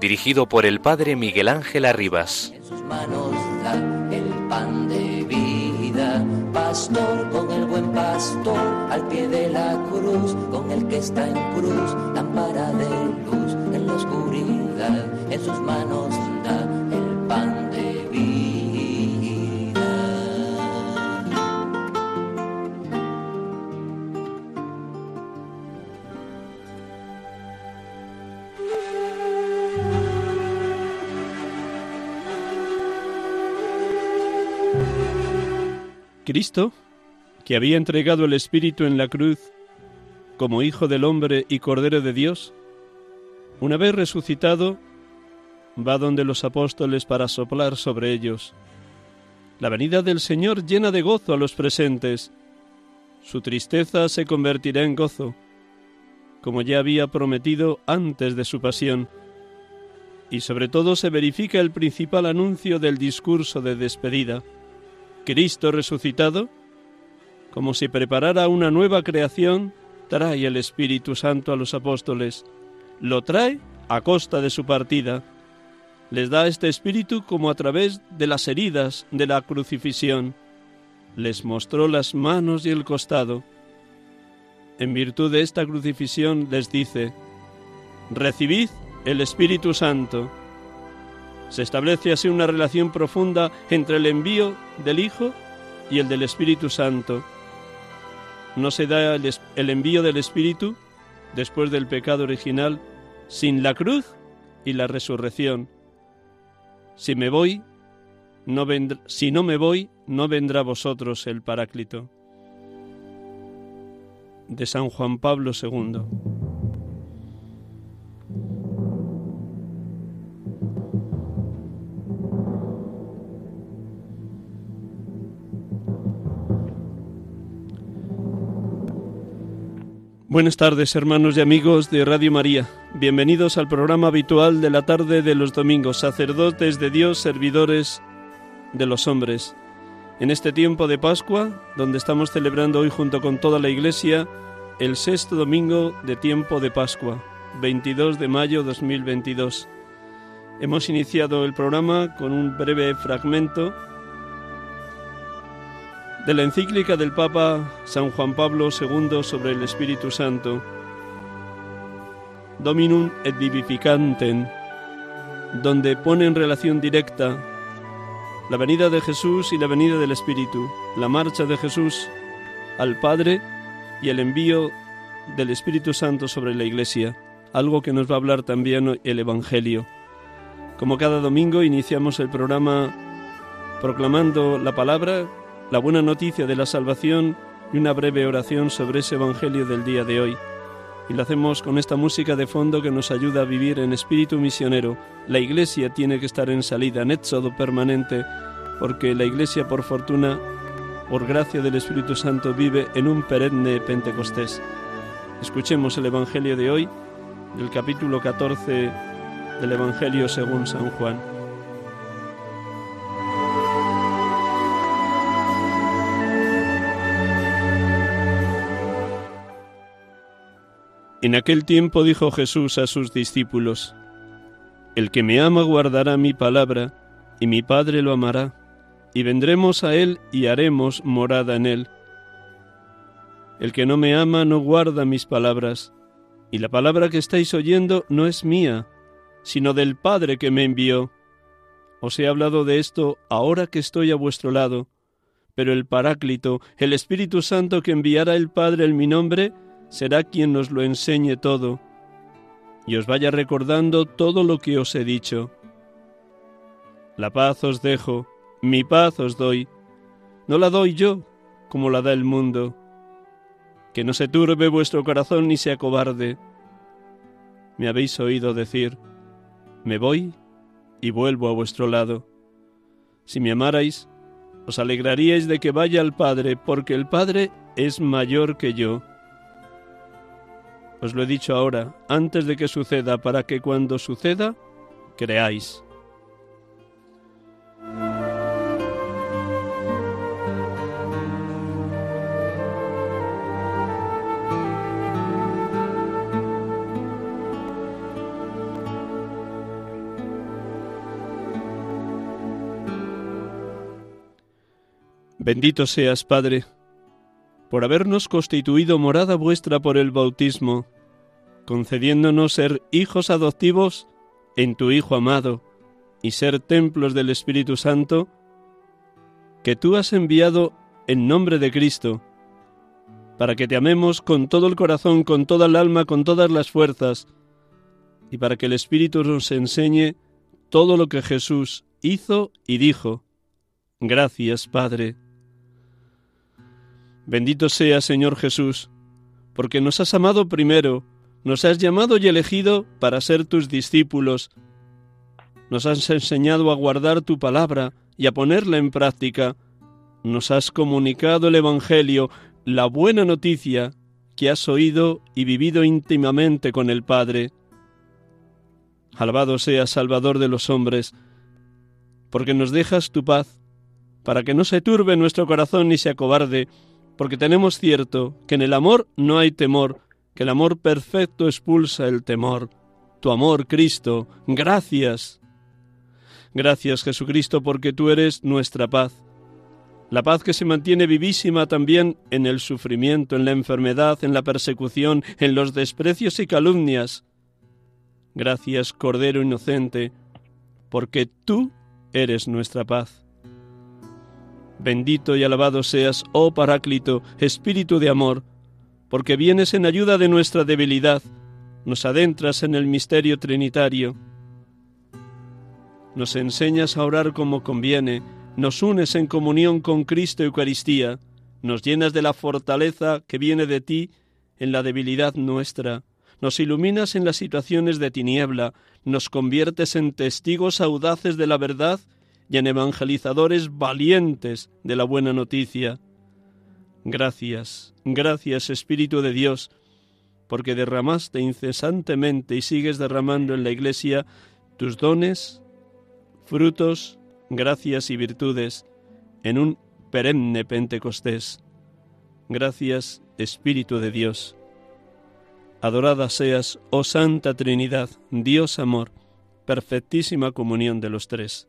dirigido por el Padre Miguel Ángel Arribas. En sus manos da el pan de vida, pastor con el buen pastor, al pie de la cruz, con el que está en cruz, lámpara de luz en la oscuridad, en sus manos Cristo, que había entregado el Espíritu en la cruz como Hijo del Hombre y Cordero de Dios, una vez resucitado, va donde los apóstoles para soplar sobre ellos. La venida del Señor llena de gozo a los presentes. Su tristeza se convertirá en gozo, como ya había prometido antes de su pasión. Y sobre todo se verifica el principal anuncio del discurso de despedida. Cristo resucitado, como si preparara una nueva creación, trae el Espíritu Santo a los apóstoles. Lo trae a costa de su partida. Les da este Espíritu como a través de las heridas de la crucifixión. Les mostró las manos y el costado. En virtud de esta crucifixión les dice, recibid el Espíritu Santo. Se establece así una relación profunda entre el envío del Hijo y el del Espíritu Santo. No se da el, envío del Espíritu después del pecado original sin la cruz y la resurrección. Si me voy, no vendr- si no me voy, no vendrá vosotros el Paráclito. De San Juan Pablo II. Buenas tardes, hermanos y amigos de Radio María. Bienvenidos al programa habitual de la tarde de los domingos, sacerdotes de Dios, servidores de los hombres. En este tiempo de Pascua, donde estamos celebrando hoy junto con toda la Iglesia el sexto domingo de tiempo de Pascua, 22 de mayo 2022. Hemos iniciado el programa con un breve fragmento de la encíclica del Papa San Juan Pablo II sobre el Espíritu Santo, Dominum et Vivificantem, donde pone en relación directa la venida de Jesús y la venida del Espíritu, la marcha de Jesús al Padre y el envío del Espíritu Santo sobre la Iglesia, algo que nos va a hablar también el Evangelio. Como cada domingo iniciamos el programa proclamando la palabra la buena noticia de la salvación y una breve oración sobre ese Evangelio del día de hoy. Y lo hacemos con esta música de fondo que nos ayuda a vivir en espíritu misionero. La Iglesia tiene que estar en salida, en éxodo permanente, porque la Iglesia, por fortuna, por gracia del Espíritu Santo, vive en un perenne Pentecostés. Escuchemos el Evangelio de hoy, del capítulo 14 del Evangelio según San Juan. En aquel tiempo dijo Jesús a sus discípulos, El que me ama guardará mi palabra, y mi Padre lo amará, y vendremos a él y haremos morada en él. El que no me ama no guarda mis palabras, y la palabra que estáis oyendo no es mía, sino del Padre que me envió. Os he hablado de esto ahora que estoy a vuestro lado, pero el Paráclito, el Espíritu Santo que enviará el Padre en mi nombre, será quien nos lo enseñe todo y os vaya recordando todo lo que os he dicho. La paz os dejo, mi paz os doy. No la doy yo, como la da el mundo. Que no se turbe vuestro corazón ni se acobarde. Me habéis oído decir, me voy y vuelvo a vuestro lado. Si me amarais, os alegraríais de que vaya al Padre, porque el Padre es mayor que yo. Os lo he dicho ahora, antes de que suceda, para que cuando suceda, creáis. Bendito seas, Padre, por habernos constituido morada vuestra por el bautismo, concediéndonos ser hijos adoptivos en tu Hijo amado y ser templos del Espíritu Santo, que tú has enviado en nombre de Cristo, para que te amemos con todo el corazón, con toda el alma, con todas las fuerzas, y para que el Espíritu nos enseñe todo lo que Jesús hizo y dijo. Gracias, Padre. Bendito sea, Señor Jesús, porque nos has amado primero, nos has llamado y elegido para ser tus discípulos, nos has enseñado a guardar tu palabra y a ponerla en práctica, nos has comunicado el Evangelio, la buena noticia que has oído y vivido íntimamente con el Padre. Alabado sea Salvador de los hombres, porque nos dejas tu paz, para que no se turbe nuestro corazón ni se acobarde, porque tenemos cierto que en el amor no hay temor, que el amor perfecto expulsa el temor. Tu amor, Cristo, gracias. Gracias, Jesucristo, porque tú eres nuestra paz. La paz que se mantiene vivísima también en el sufrimiento, en la enfermedad, en la persecución, en los desprecios y calumnias. Gracias, Cordero Inocente, porque tú eres nuestra paz. Bendito y alabado seas, oh Paráclito, Espíritu de amor, porque vienes en ayuda de nuestra debilidad, nos adentras en el misterio trinitario, nos enseñas a orar como conviene, nos unes en comunión con Cristo Eucaristía, nos llenas de la fortaleza que viene de ti en la debilidad nuestra, nos iluminas en las situaciones de tiniebla, nos conviertes en testigos audaces de la verdad y en evangelizadores valientes de la buena noticia. Gracias, gracias Espíritu de Dios, porque derramaste incesantemente y sigues derramando en la Iglesia tus dones, frutos, gracias y virtudes en un perenne Pentecostés. Gracias, Espíritu de Dios. Adorada seas, oh Santa Trinidad, Dios amor, perfectísima comunión de los tres.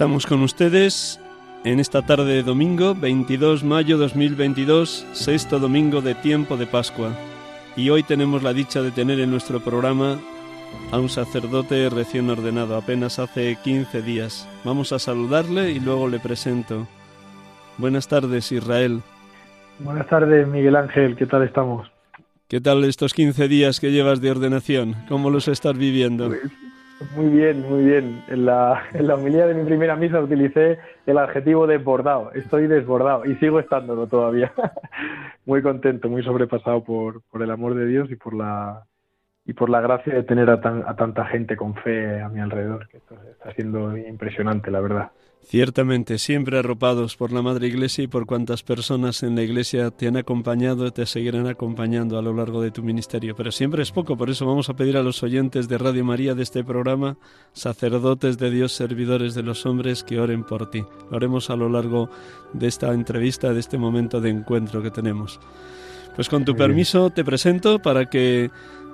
Estamos con ustedes en esta tarde de domingo, 22 de mayo 2022, sexto domingo de tiempo de Pascua. Y hoy tenemos la dicha de tener en nuestro programa a un sacerdote recién ordenado, apenas hace 15 días. Vamos a saludarle y luego le presento. Buenas tardes, Israel. Buenas tardes, Miguel Ángel. ¿Qué tal estamos? ¿Qué tal estos 15 días que llevas de ordenación? ¿Cómo los estás viviendo? Pues, muy bien, muy bien. En la, en la de mi primera misa utilicé el adjetivo desbordado. Estoy desbordado y sigo estándolo todavía. muy contento, muy sobrepasado por, por el amor de Dios y por la y por la gracia de tener a, a tanta gente con fe a mi alrededor, que esto está siendo impresionante, la verdad. Ciertamente, siempre arropados por la Madre Iglesia y por cuantas personas en la Iglesia te han acompañado y te seguirán acompañando a lo largo de tu ministerio. Pero siempre es poco, por eso vamos a pedir a los oyentes de Radio María de este programa, sacerdotes de Dios, servidores de los hombres, que oren por ti. Lo haremos a lo largo de esta entrevista, de este momento de encuentro que tenemos. Pues con tu permiso te presento para que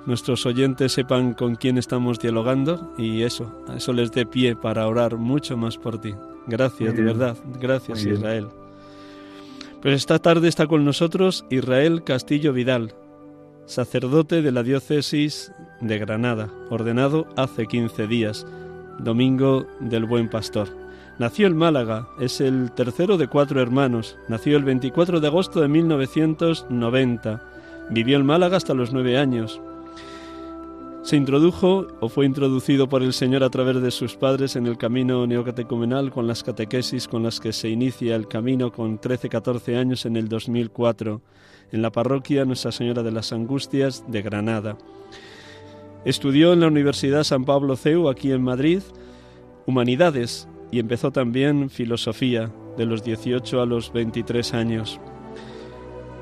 nuestros oyentes sepan con quién estamos dialogando y eso, eso les dé pie para orar mucho más por ti. Gracias, de verdad. Gracias, Israel. Pues esta tarde está con nosotros Israel Castillo Vidal, sacerdote de la diócesis de Granada, ordenado hace 15 días, domingo del Buen Pastor. Nació en Málaga, es el tercero de cuatro hermanos, nació el 24 de agosto de 1990, vivió en Málaga hasta los nueve años, se introdujo o fue introducido por el Señor a través de sus padres en el camino neocatecumenal con las catequesis con las que se inicia el camino con 13-14 años en el 2004 en la parroquia Nuestra Señora de las Angustias de Granada. Estudió en la Universidad San Pablo CEU aquí en Madrid humanidades y empezó también filosofía de los 18 a los 23 años.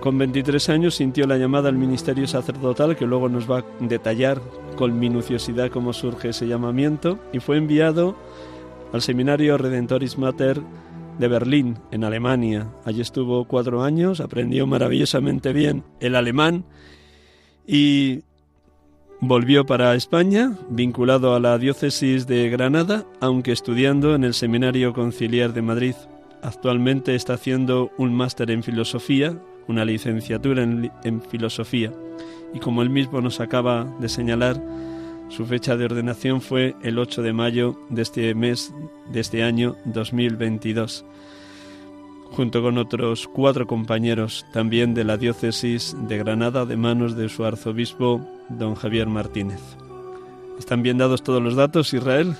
Con 23 años sintió la llamada al ministerio sacerdotal, que luego nos va a detallar con minuciosidad cómo surge ese llamamiento, y fue enviado al seminario Redentoris Mater de Berlín, en Alemania. Allí estuvo cuatro años, aprendió maravillosamente bien el alemán y volvió para España, vinculado a la diócesis de Granada, aunque estudiando en el Seminario Conciliar de Madrid. Actualmente está haciendo un máster en filosofía una licenciatura en, filosofía y como él mismo nos acaba de señalar, su fecha de ordenación fue el 8 de mayo de este mes, de este año 2022, junto con otros cuatro compañeros también de la diócesis de Granada de manos de su arzobispo, don Javier Martínez. ¿Están bien dados todos los datos, Israel?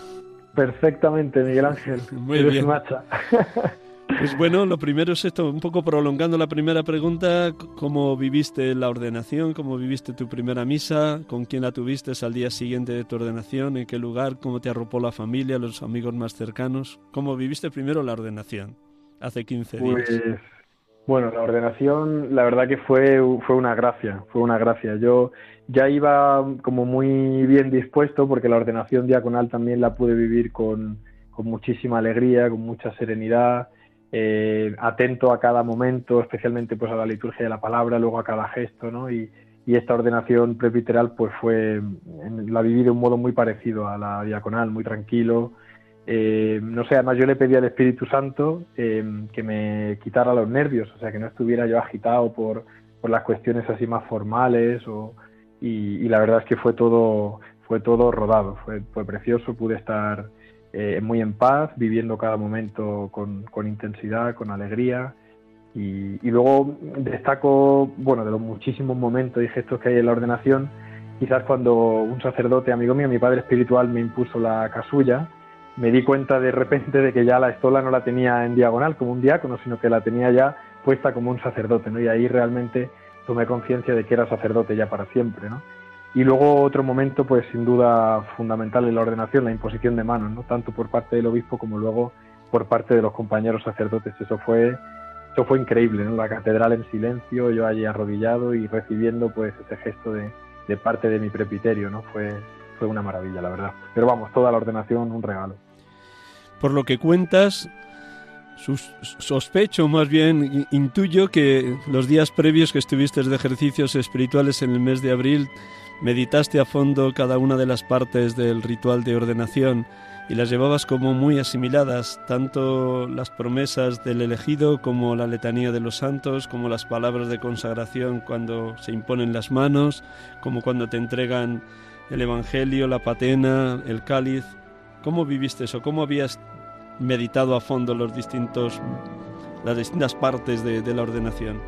Perfectamente, Miguel Ángel. Muy bien. Pues bueno, lo primero es esto, un poco prolongando la primera pregunta, ¿cómo viviste la ordenación? ¿Cómo viviste tu primera misa? ¿Con quién la tuviste al día siguiente de tu ordenación? ¿En qué lugar? ¿Cómo te arropó la familia, los amigos más cercanos? ¿Cómo viviste primero la ordenación hace 15 días? Pues, bueno, la ordenación, la verdad que fue, fue una gracia, fue una gracia. Yo ya iba como muy bien dispuesto porque la ordenación diaconal también la pude vivir con, con muchísima alegría, con mucha serenidad eh, atento a cada momento, especialmente pues a la liturgia de la palabra, luego a cada gesto, ¿no? Y, esta ordenación presbiteral pues fue, la viví de un modo muy parecido a la diaconal, muy tranquilo. Eh, no sé, además yo le pedí al Espíritu Santo eh, que me quitara los nervios, o sea, que no estuviera yo agitado por, las cuestiones así más formales y, la verdad es que fue todo, fue todo rodado, fue precioso, pude estar eh, muy en paz, viviendo cada momento con, intensidad, con alegría. Y, luego destaco, bueno, de los muchísimos momentos y gestos que hay en la ordenación, quizás cuando un sacerdote amigo mío, mi padre espiritual, me impuso la casulla, me di cuenta de repente de que ya la estola no la tenía en diagonal como un diácono, sino que la tenía ya puesta como un sacerdote, ¿no? Y ahí realmente tomé conciencia de que era sacerdote ya para siempre, ¿no? Y luego otro momento, pues sin duda fundamental en la ordenación, la imposición de manos, ¿no? tanto por parte del obispo como luego por parte de los compañeros sacerdotes. Eso fue, eso fue increíble, ¿no? la catedral en silencio, yo allí arrodillado y recibiendo pues ese gesto de, de parte de mi prepiterio, ¿no? Fue, fue una maravilla, la verdad. Pero vamos, toda la ordenación un regalo. Por lo que cuentas, sospecho, más bien intuyo que los días previos que estuviste de ejercicios espirituales en el mes de abril meditaste a fondo cada una de las partes del ritual de ordenación y las llevabas como muy asimiladas, tanto las promesas del elegido como la letanía de los santos, como las palabras de consagración cuando se imponen las manos, como cuando te entregan el Evangelio, la patena, el cáliz. ¿Cómo viviste eso? ¿Cómo habías meditado a fondo los distintos, las distintas partes de, la ordenación?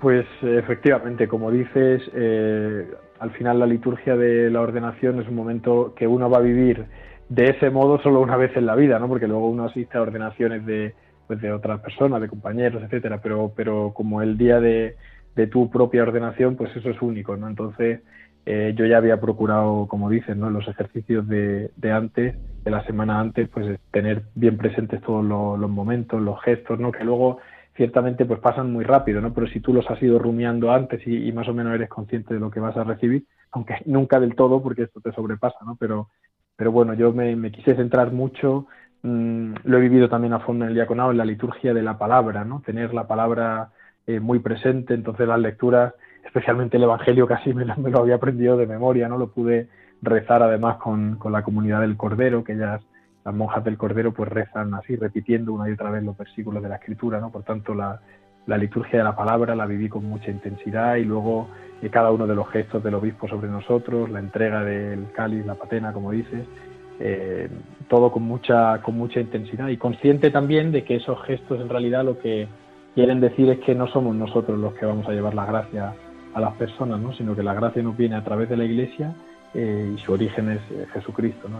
Pues efectivamente, como dices, eh, al final la liturgia de la ordenación es un momento que uno va a vivir de ese modo solo una vez en la vida, ¿no? Porque luego uno asiste a ordenaciones de, pues de otras personas, de compañeros, etcétera, pero, pero como el día de, de tu propia ordenación, pues eso es único, ¿no? Entonces, eh, yo ya había procurado, como dices, ¿no? los ejercicios de, de, antes, de la semana antes, pues tener bien presentes todos los, los momentos, los gestos, ¿no? Que luego ciertamente pues pasan muy rápido, ¿no? Pero si tú los has ido rumiando antes y, más o menos eres consciente de lo que vas a recibir, aunque nunca del todo porque esto te sobrepasa, ¿no? Pero, pero bueno, yo me, quise centrar mucho, mm, lo he vivido también a fondo en el diaconado, en la liturgia de la palabra, ¿no? Tener la palabra eh, muy presente, entonces las lecturas, especialmente el Evangelio, casi me, lo había aprendido de memoria, ¿no? Lo pude rezar además con, con la comunidad del Cordero, que ellas, las monjas del Cordero, pues rezan así, repitiendo una y otra vez los versículos de la Escritura, ¿no? Por tanto, la, la liturgia de la palabra la viví con mucha intensidad y luego eh, cada uno de los gestos del obispo sobre nosotros, la entrega del cáliz, la patena, como dices, eh, todo con mucha, con mucha intensidad y consciente también de que esos gestos en realidad lo que quieren decir es que no somos nosotros los que vamos a llevar la gracia a las personas, ¿no? sino que la gracia nos viene a través de la Iglesia eh, y su origen es eh, Jesucristo, ¿no?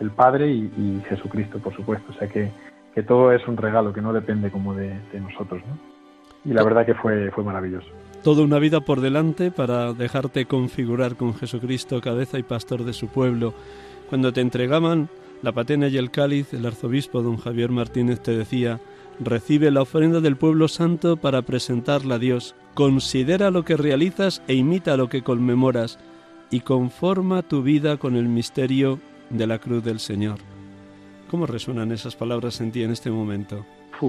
el, Padre y, Jesucristo, por supuesto. O sea que, que, todo es un regalo que no depende como de, nosotros. ¿no? Y la verdad que fue, fue maravilloso. Toda una vida por delante para dejarte configurar con Jesucristo, cabeza y pastor de su pueblo. Cuando te entregaban la patena y el cáliz, el arzobispo don Javier Martínez te decía, Recibe la ofrenda del pueblo santo para presentarla a Dios. Considera lo que realizas e imita lo que conmemoras y conforma tu vida con el misterio de la cruz del Señor. ¿Cómo resuenan esas palabras en ti en este momento?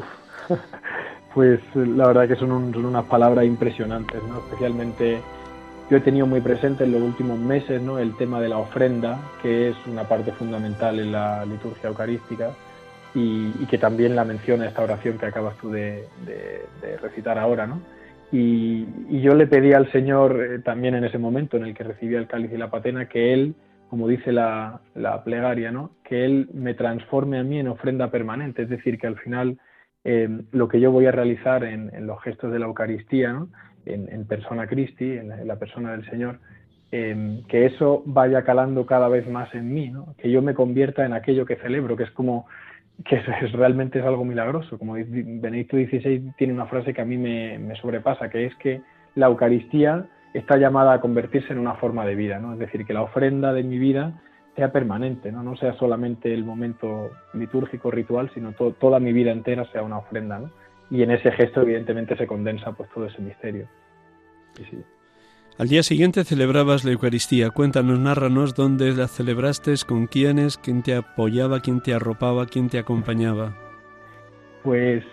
Pues la verdad que son, unas palabras impresionantes, ¿no? Especialmente yo he tenido muy presente en los últimos meses ¿no? el tema de la ofrenda, que es una parte fundamental en la liturgia eucarística y, que también la menciona esta oración que acabas tú de, recitar ahora, ¿no? Y, yo le pedí al Señor eh, también en ese momento en el que recibía el cáliz y la patena que Él, como dice la, plegaria, ¿no? Que Él me transforme a mí en ofrenda permanente, es decir, que al final eh, lo que yo voy a realizar en, los gestos de la Eucaristía, ¿no? en, persona Christi, en la, persona del Señor, eh, que eso vaya calando cada vez más en mí, ¿no? que yo me convierta en aquello que celebro, que es como que es, realmente es algo milagroso. Como Benedicto XVI tiene una frase que a mí me, sobrepasa, que es que la Eucaristía está llamada a convertirse en una forma de vida, ¿no? Es decir, que la ofrenda de mi vida sea permanente, ¿no? No sea solamente el momento litúrgico, ritual, sino toda mi vida entera sea una ofrenda, ¿no? Y en ese gesto, evidentemente, se condensa pues todo ese misterio. Sí, sí. Al día siguiente celebrabas la Eucaristía. Cuéntanos, narranos dónde la celebraste, con quiénes, quién te apoyaba, quién te arropaba, quién te acompañaba. Pues,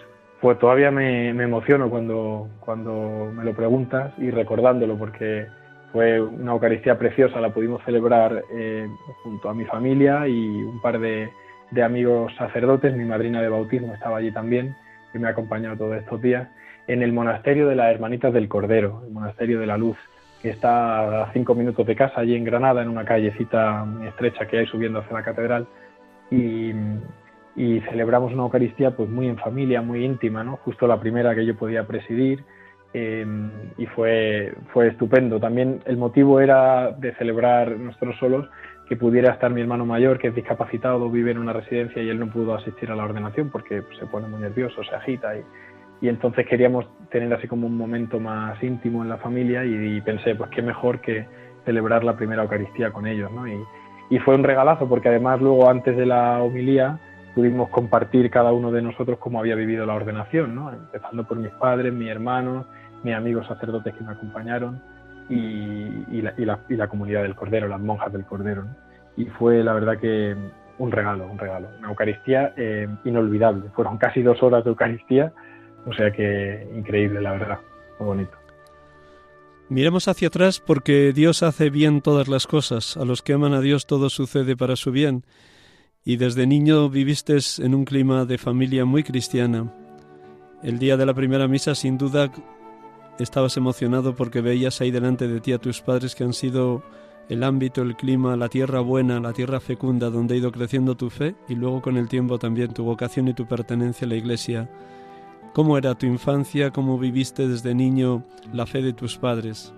pues todavía me, emociono cuando, cuando me lo preguntas y recordándolo porque fue una Eucaristía preciosa, la pudimos celebrar eh, junto a mi familia y un par de, de amigos sacerdotes, mi madrina de bautismo estaba allí también, que me ha acompañado todos estos días, en el monasterio de las Hermanitas del Cordero, el monasterio de la Luz está a cinco minutos de casa, allí en Granada, en una callecita estrecha que hay subiendo hacia la catedral. Y, celebramos una Eucaristía pues muy en familia, muy íntima, ¿no? Justo la primera que yo podía presidir em, y fue, fue estupendo. También el motivo era de celebrar nosotros solos que pudiera estar mi hermano mayor, que es discapacitado, vive en una residencia y él no pudo asistir a la ordenación porque se pone muy nervioso, se agita y, y entonces queríamos tener así como un momento más íntimo en la familia y, pensé, pues qué mejor que celebrar la primera Eucaristía con ellos, ¿no? Y, fue un regalazo porque además luego antes de la homilía pudimos compartir cada uno de nosotros cómo había vivido la ordenación, ¿no? Empezando por mis padres, mis hermanos, mis amigos sacerdotes que me acompañaron y, la, comunidad del Cordero, las monjas del Cordero, Y fue la verdad que un regalo, un regalo, una Eucaristía eh, inolvidable. Fueron casi dos horas de Eucaristía o sea que increíble, la verdad, muy bonito. Miremos hacia atrás porque Dios hace bien todas las cosas. A los que aman a Dios todo sucede para su bien. Y desde niño viviste en un clima de familia muy cristiana. El día de la primera misa, sin duda, estabas emocionado porque veías ahí delante de ti a tus padres que han sido el ámbito, el clima, la tierra buena, la tierra fecunda donde ha ido creciendo tu fe y luego con el tiempo también tu vocación y tu pertenencia a la iglesia ¿Cómo era tu infancia? ¿Cómo viviste desde niño la fe de tus padres?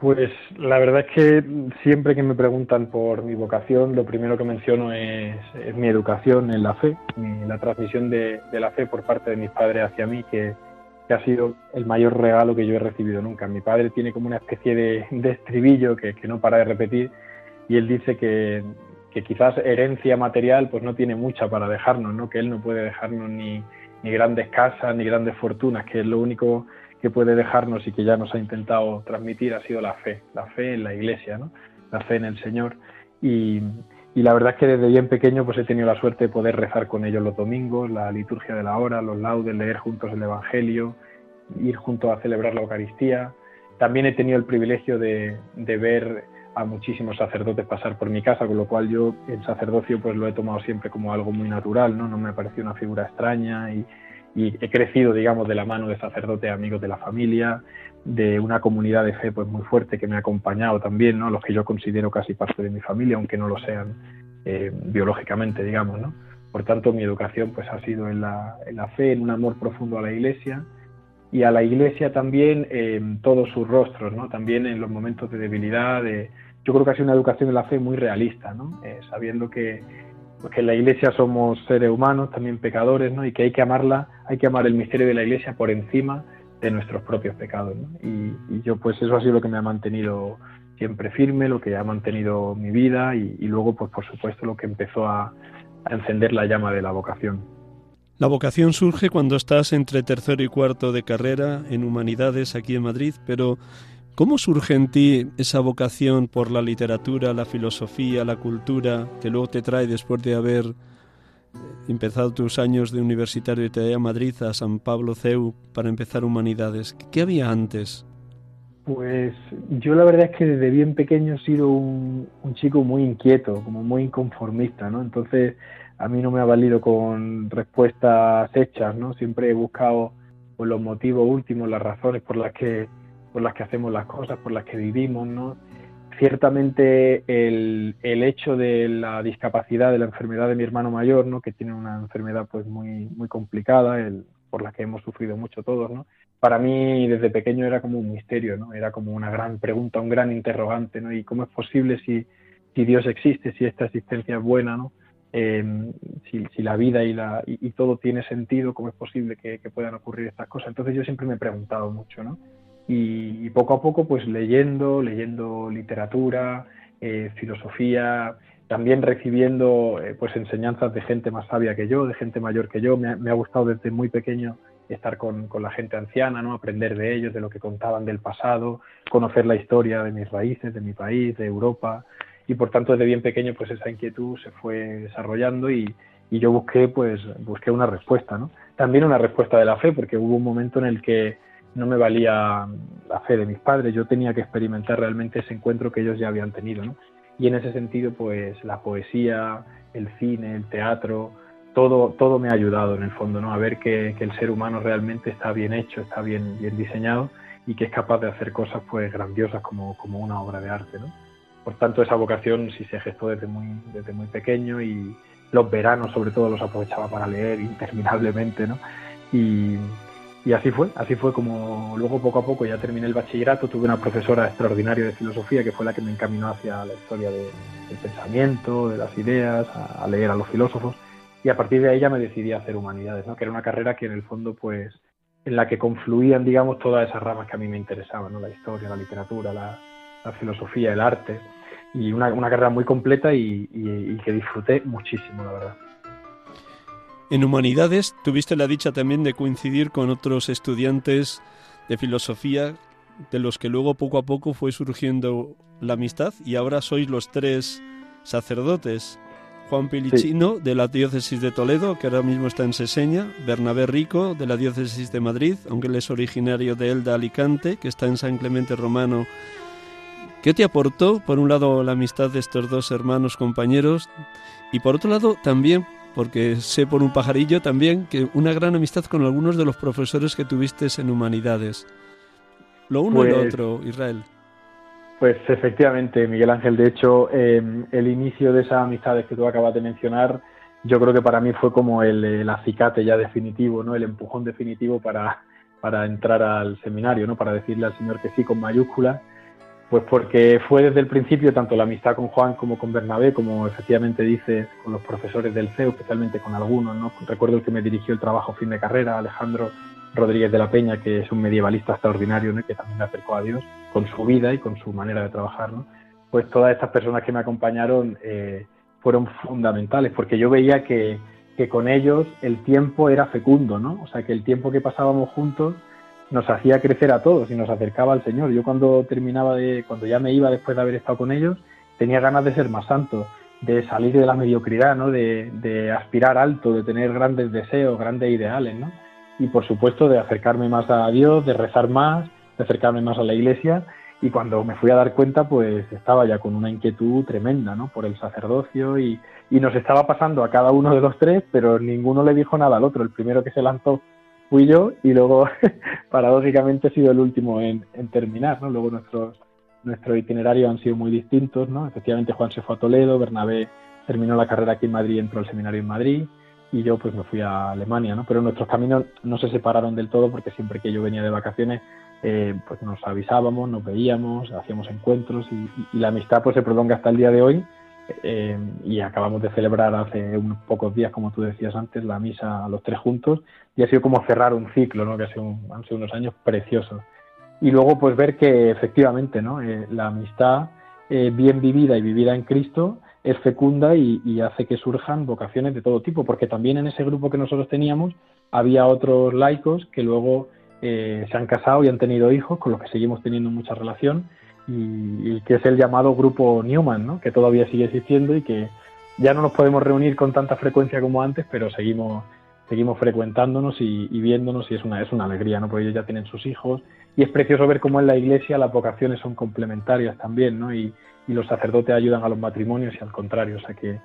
Pues la verdad es que siempre que me preguntan por mi vocación, lo primero que menciono es, mi educación en la fe, la transmisión de, la fe por parte de mis padres hacia mí, que, ha sido el mayor regalo que yo he recibido nunca. Mi padre tiene como una especie de, estribillo que, no para de repetir y él dice que, que, quizás herencia material pues no tiene mucha para dejarnos, ¿no? que él no puede dejarnos ni, ni grandes casas, ni grandes fortunas, que es lo único que puede dejarnos y que ya nos ha intentado transmitir ha sido la fe, la fe en la iglesia, ¿no? la fe en el Señor. Y, la verdad es que desde bien pequeño pues he tenido la suerte de poder rezar con ellos los domingos, la liturgia de la hora, los laudes, leer juntos el Evangelio ir juntos a celebrar la Eucaristía. También he tenido el privilegio de, de ver a muchísimos sacerdotes pasar por mi casa, con lo cual yo el sacerdocio pues lo he tomado siempre como algo muy natural, ¿no? No me pareció una figura extraña y, he crecido, digamos, de la mano de sacerdotes amigos de la familia, de una comunidad de fe pues muy fuerte que me ha acompañado también, ¿no? Los que yo considero casi parte de mi familia, aunque no lo sean eh, biológicamente, digamos, ¿no? Por tanto, mi educación pues ha sido en la, en la fe, en un amor profundo a la Iglesia y a la Iglesia también en todos sus rostros, ¿no? También en los momentos de debilidad, de, yo creo que ha sido una educación de la fe muy realista, ¿no? Eh, sabiendo que, pues, que en la Iglesia somos seres humanos, también pecadores, ¿no? Y que hay que amarla, hay que amar el misterio de la Iglesia por encima de nuestros propios pecados, y, yo, pues, eso ha sido lo que me ha mantenido siempre firme, lo que ha mantenido mi vida y, luego, pues, por supuesto, lo que empezó a encender la llama de la vocación. La vocación surge cuando estás entre tercero y cuarto de carrera en humanidades aquí en Madrid, pero ¿Cómo surge en ti esa vocación por la literatura, la filosofía, la cultura, que luego te trae después de haber eh, empezado tus años de universitario y te trae a Madrid, a San Pablo CEU, para empezar humanidades? ¿Qué había antes? Pues yo la verdad es que desde bien pequeño he sido un, chico muy inquieto, como muy inconformista, ¿no? Entonces a mí no me ha valido con respuestas hechas, ¿no? Siempre he buscado pues, los motivos últimos, las razones por las que por las que hacemos las cosas, por las que vivimos, ¿no? Ciertamente el, el, hecho de la discapacidad, de la enfermedad de mi hermano mayor, ¿no? Que tiene una enfermedad pues muy, muy complicada, el, por la que hemos sufrido mucho todos, ¿no? Para mí desde pequeño era como un misterio, ¿no? Era como una gran pregunta, un gran interrogante, ¿no? Y cómo es posible si, si Dios existe, si esta existencia es buena, ¿no? Eh, si, si, la vida y, la, y, todo tiene sentido, cómo es posible que, que, puedan ocurrir estas cosas. Entonces yo siempre me he preguntado mucho, ¿no? Y, poco a poco pues leyendo, leyendo literatura, eh, filosofía, también recibiendo eh, pues enseñanzas de gente más sabia que yo, de gente mayor que yo. Me ha, gustado desde muy pequeño estar con, con, la gente anciana, ¿no? aprender de ellos, de lo que contaban del pasado, conocer la historia de mis raíces, de mi país, de Europa. Y por tanto desde bien pequeño pues esa inquietud se fue desarrollando y, y yo busqué pues busqué una respuesta, ¿no? También una respuesta de la fe, porque hubo un momento en el que no me valía la fe de mis padres, yo tenía que experimentar realmente ese encuentro que ellos ya habían tenido. Y en ese sentido, pues la poesía, el cine, el teatro, todo, todo me ha ayudado en el fondo, ¿no? A ver que, el ser humano realmente está bien hecho, está bien, bien diseñado y que es capaz de hacer cosas pues grandiosas como, como una obra de arte, ¿no? Por tanto, esa vocación sí se gestó desde muy, desde muy pequeño y los veranos sobre todo los aprovechaba para leer interminablemente, ¿no? Y, y así fue, así fue como luego poco a poco ya terminé el bachillerato, tuve una profesora extraordinaria de filosofía que fue la que me encaminó hacia la historia del pensamiento, de las ideas, a, leer a los filósofos y a partir de ahí ya me decidí a hacer humanidades, ¿no? que era una carrera que en el fondo pues en la que confluían digamos todas esas ramas que a mí me interesaban, ¿no? la historia, la literatura, la, filosofía, el arte y una, carrera muy completa y que disfruté muchísimo la verdad. En humanidades tuviste la dicha también de coincidir con otros estudiantes de filosofía de los que luego poco a poco fue surgiendo la amistad y ahora sois los tres sacerdotes. Juan Pilicino de la diócesis de Toledo, que ahora mismo está en Seseña, Bernabé Rico de la diócesis de Madrid, aunque él es originario de Elda Alicante, que está en San Clemente Romano. ¿Qué te aportó, por un lado, la amistad de estos dos hermanos compañeros y por otro lado también porque sé por un pajarillo también que una gran amistad con algunos de los profesores que tuviste en humanidades. Lo uno y lo pues otro, Israel. Pues efectivamente, Miguel Ángel. De hecho, em, el inicio de esas amistades que tú acabas de mencionar, yo creo que para mí fue como el, acicate ya definitivo, ¿no? El empujón definitivo para, para entrar al seminario, ¿no? Para decirle al Señor que sí con mayúsculas pues porque fue desde el principio tanto la amistad con Juan como con Bernabé, como efectivamente dices, con los profesores del CEU, especialmente con algunos, ¿no? Recuerdo el que me dirigió el trabajo fin de carrera, Alejandro Rodríguez de la Peña, que es un medievalista extraordinario, ¿no? que también me acercó a Dios con su vida y con su manera de trabajar, ¿no? Pues todas estas personas que me acompañaron eh, fueron fundamentales, porque yo veía que, que con ellos el tiempo era fecundo, ¿no? O sea, que el tiempo que pasábamos juntos nos hacía crecer a todos y nos acercaba al Señor. Yo cuando terminaba de, cuando ya me iba después de haber estado con ellos, tenía ganas de ser más santo, de salir de la mediocridad, ¿no? De, aspirar alto, de tener grandes deseos, grandes ideales, ¿no? y por supuesto de acercarme más a Dios, de rezar más, de acercarme más a la iglesia y cuando me fui a dar cuenta pues estaba ya con una inquietud tremenda ¿no? por el sacerdocio y, y nos estaba pasando a cada uno de los tres pero ninguno le dijo nada al otro el primero que se lanzó fui yo y luego paradójicamente he sido el último en, terminar ¿no? luego nuestros nuestro itinerario han sido muy distintos ¿no? efectivamente Juan se fue a Toledo Bernabé terminó la carrera aquí en Madrid entró al seminario en Madrid y yo pues me fui a Alemania, ¿no? Pero nuestros caminos no se separaron del todo porque siempre que yo venía de vacaciones eh, pues nos avisábamos, nos veíamos, hacíamos encuentros y, la amistad pues se prolonga hasta el día de hoy eh, y acabamos de celebrar hace unos pocos días, como tú decías antes, la misa a los tres juntos y ha sido como cerrar un ciclo, ¿no? Que sido han sido unos años preciosos. Y luego pues ver que efectivamente, ¿no? Eh, la amistad bien vivida y vivida en Cristo es fecunda y, hace que surjan vocaciones de todo tipo, porque también en ese grupo que nosotros teníamos había otros laicos que luego eh, se han casado y han tenido hijos, con los que seguimos teniendo mucha relación, y, que es el llamado grupo Newman, ¿no? que todavía sigue existiendo y que ya no nos podemos reunir con tanta frecuencia como antes, pero seguimos seguimos frecuentándonos y, viéndonos y es una, es una alegría, ¿no? porque ellos ya tienen sus hijos y es precioso ver cómo en la iglesia las vocaciones son complementarias también, ¿no? Y, y los sacerdotes ayudan a los matrimonios y al contrario. O sea que,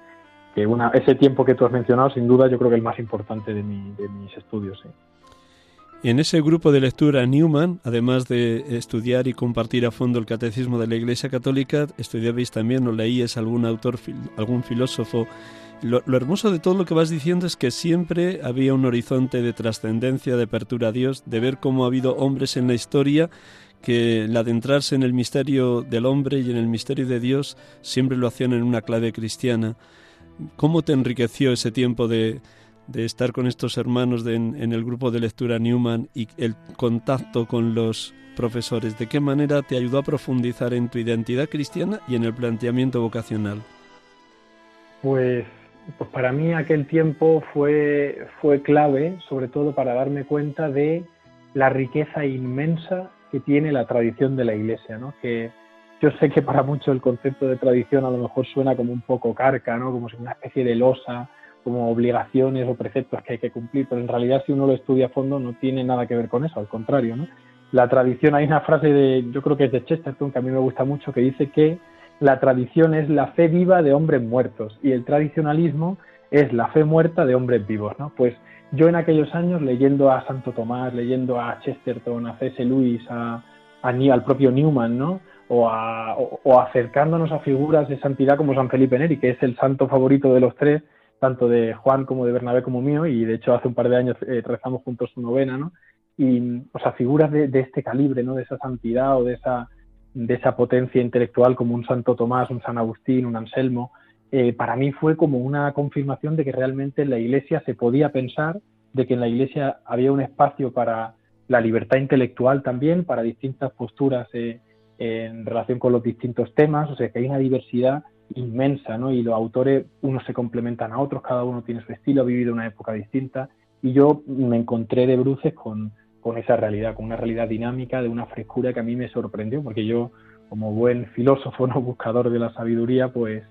que una, ese tiempo que tú has mencionado, sin duda, yo creo que es el más importante de, mi, de mis estudios. ¿sí? En ese grupo de lectura Newman, además de estudiar y compartir a fondo el catecismo de la Iglesia Católica, estudiabais también o leíais algún autor, algún filósofo. Lo, hermoso de todo lo que vas diciendo es que siempre había un horizonte de trascendencia, de apertura a Dios, de ver cómo ha habido hombres en la historia que el adentrarse en el misterio del hombre y en el misterio de Dios siempre lo hacían en una clave cristiana. ¿Cómo te enriqueció ese tiempo de, estar con estos hermanos en, el grupo de lectura Newman y el contacto con los profesores? ¿De qué manera te ayudó a profundizar en tu identidad cristiana y en el planteamiento vocacional? Pues, pues para mí aquel tiempo fue, fue clave, sobre todo para darme cuenta de la riqueza inmensa que tiene la tradición de la Iglesia, ¿no? Que yo sé que para muchos el concepto de tradición a lo mejor suena como un poco carca, ¿no? Como si una especie de losa, como obligaciones o preceptos que hay que cumplir, pero en realidad si uno lo estudia a fondo no tiene nada que ver con eso, al contrario, ¿no? La tradición, hay una frase de, yo creo que es de Chesterton, que a mí me gusta mucho, que dice que la tradición es la fe viva de hombres muertos y el tradicionalismo es la fe muerta de hombres vivos, ¿no? Pues yo en aquellos años leyendo a Santo Tomás, leyendo a Chesterton, a C.S. Lewis, a, al propio Newman, ¿no? O, acercándonos a figuras de santidad como San Felipe Neri, que es el santo favorito de los tres, tanto de Juan como de Bernabé como mío, y de hecho hace un par de años eh, rezamos juntos su novena, ¿no? Y, o sea, figuras de, este calibre, ¿no? De esa santidad o de esa, de esa potencia intelectual como un Santo Tomás, un San Agustín, un Anselmo, eh, para mí fue como una confirmación de que realmente en la Iglesia se podía pensar, de que en la Iglesia había un espacio para la libertad intelectual también, para distintas posturas eh, en relación con los distintos temas, o sea que hay una diversidad inmensa, ¿no? Y los autores, unos se complementan a otros, cada uno tiene su estilo, ha vivido una época distinta, y yo me encontré de bruces con, con esa realidad, con una realidad dinámica, de una frescura que a mí me sorprendió, porque yo, como buen filósofo, no buscador de la sabiduría, pues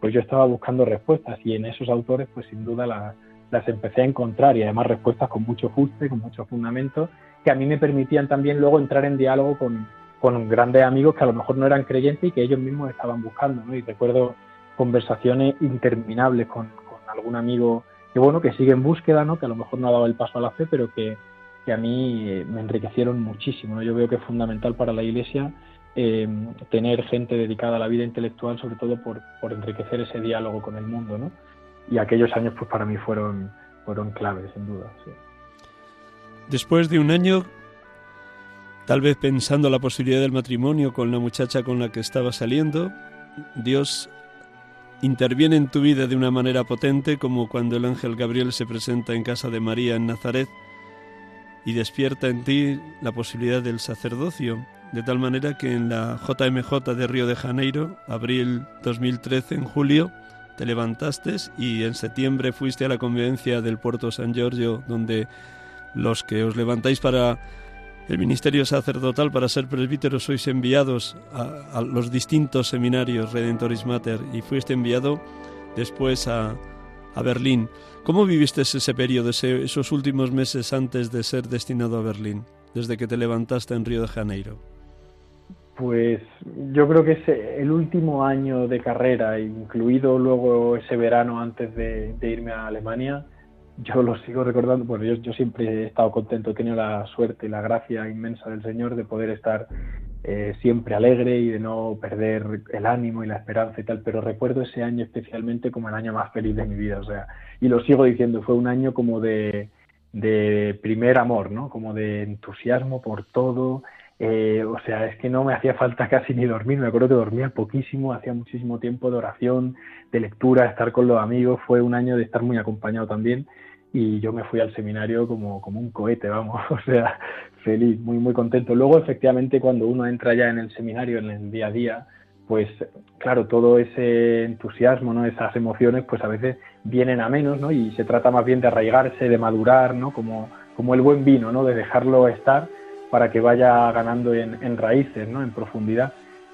pues yo estaba buscando respuestas. Y en esos autores pues sin duda las, empecé a encontrar. Y además respuestas con mucho fuste, con mucho fundamento, que a mí me permitían también luego entrar en diálogo con, con grandes amigos que a lo mejor no eran creyentes y que ellos mismos estaban buscando, ¿no? Y recuerdo conversaciones interminables con, algún amigo que bueno, que sigue en búsqueda, ¿no? Que a lo mejor no ha dado el paso a la fe, pero que, que a mí eh, me enriquecieron muchísimo, Yo veo que es fundamental para la Iglesia eh, tener gente dedicada a la vida intelectual, sobre todo por, por, enriquecer ese diálogo con el mundo, ¿no? Y aquellos años, pues para mí fueron, fueron claves, sin duda. Después de un año, tal vez pensando la posibilidad del matrimonio con la muchacha con la que estaba saliendo, Dios interviene en tu vida de una manera potente, como cuando el ángel Gabriel se presenta en casa de María en Nazaret y despierta en ti la posibilidad del sacerdocio de tal manera que en la JMJ de Río de Janeiro, abril 2013, en julio, te levantaste y en septiembre fuiste a la convivencia del puerto San Giorgio, donde los que os levantáis para el ministerio sacerdotal, para ser presbíteros, sois enviados a, los distintos seminarios Redentoris Mater y fuiste enviado después a, a Berlín. ¿Cómo viviste ese periodo, esos últimos meses antes de ser destinado a Berlín, desde que te levantaste en Río de Janeiro? Pues yo creo que es el último año de carrera, incluido luego ese verano antes de, irme a Alemania, yo lo sigo recordando, bueno, yo, siempre he estado contento, he tenido la suerte y la gracia inmensa del Señor de poder estar eh, siempre alegre y de no perder el ánimo y la esperanza y tal, pero recuerdo ese año especialmente como el año más feliz de mi vida, o sea, y lo sigo diciendo, fue un año como de, de primer amor, ¿no? Como de entusiasmo por todo, eh, o sea, es que no me hacía falta casi ni dormir, me acuerdo que dormía poquísimo, hacía muchísimo tiempo de oración, de lectura, estar con los amigos, fue un año de estar muy acompañado también y yo me fui al seminario como, como un cohete, vamos, o sea, feliz, muy, muy contento. Luego, efectivamente, cuando uno entra ya en el seminario, en el día a día, pues claro, todo ese entusiasmo, ¿no? esas emociones, pues a veces vienen a menos, ¿no? Y se trata más bien de arraigarse, de madurar, ¿no? Como, como el buen vino, ¿no? De dejarlo estar para que vaya ganando en, raíces, ¿no? en profundidad.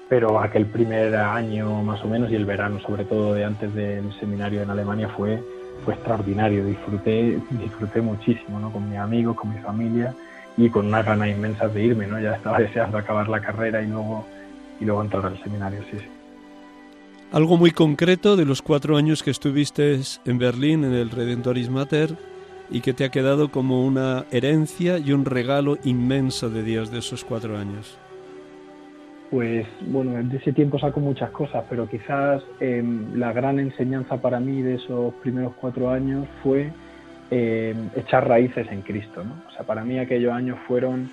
Pero aquel primer año más o menos y el verano, sobre todo de antes del seminario en Alemania, fue, fue extraordinario. Disfruté, disfruté muchísimo ¿no? con mis amigos, con mi familia y con unas ganas inmensas de irme. ¿no? Ya estaba deseando acabar la carrera y luego, y luego entrar al seminario. Sí, sí. Algo muy concreto de los cuatro años que estuviste en Berlín en el Redentoris Mater y que te ha quedado como una herencia y un regalo inmenso de Dios de esos cuatro años? Pues bueno, de ese tiempo saco muchas cosas, pero quizás em, la gran enseñanza para mí de esos primeros cuatro años fue em, echar raíces en Cristo. ¿no? O sea, para mí aquellos años fueron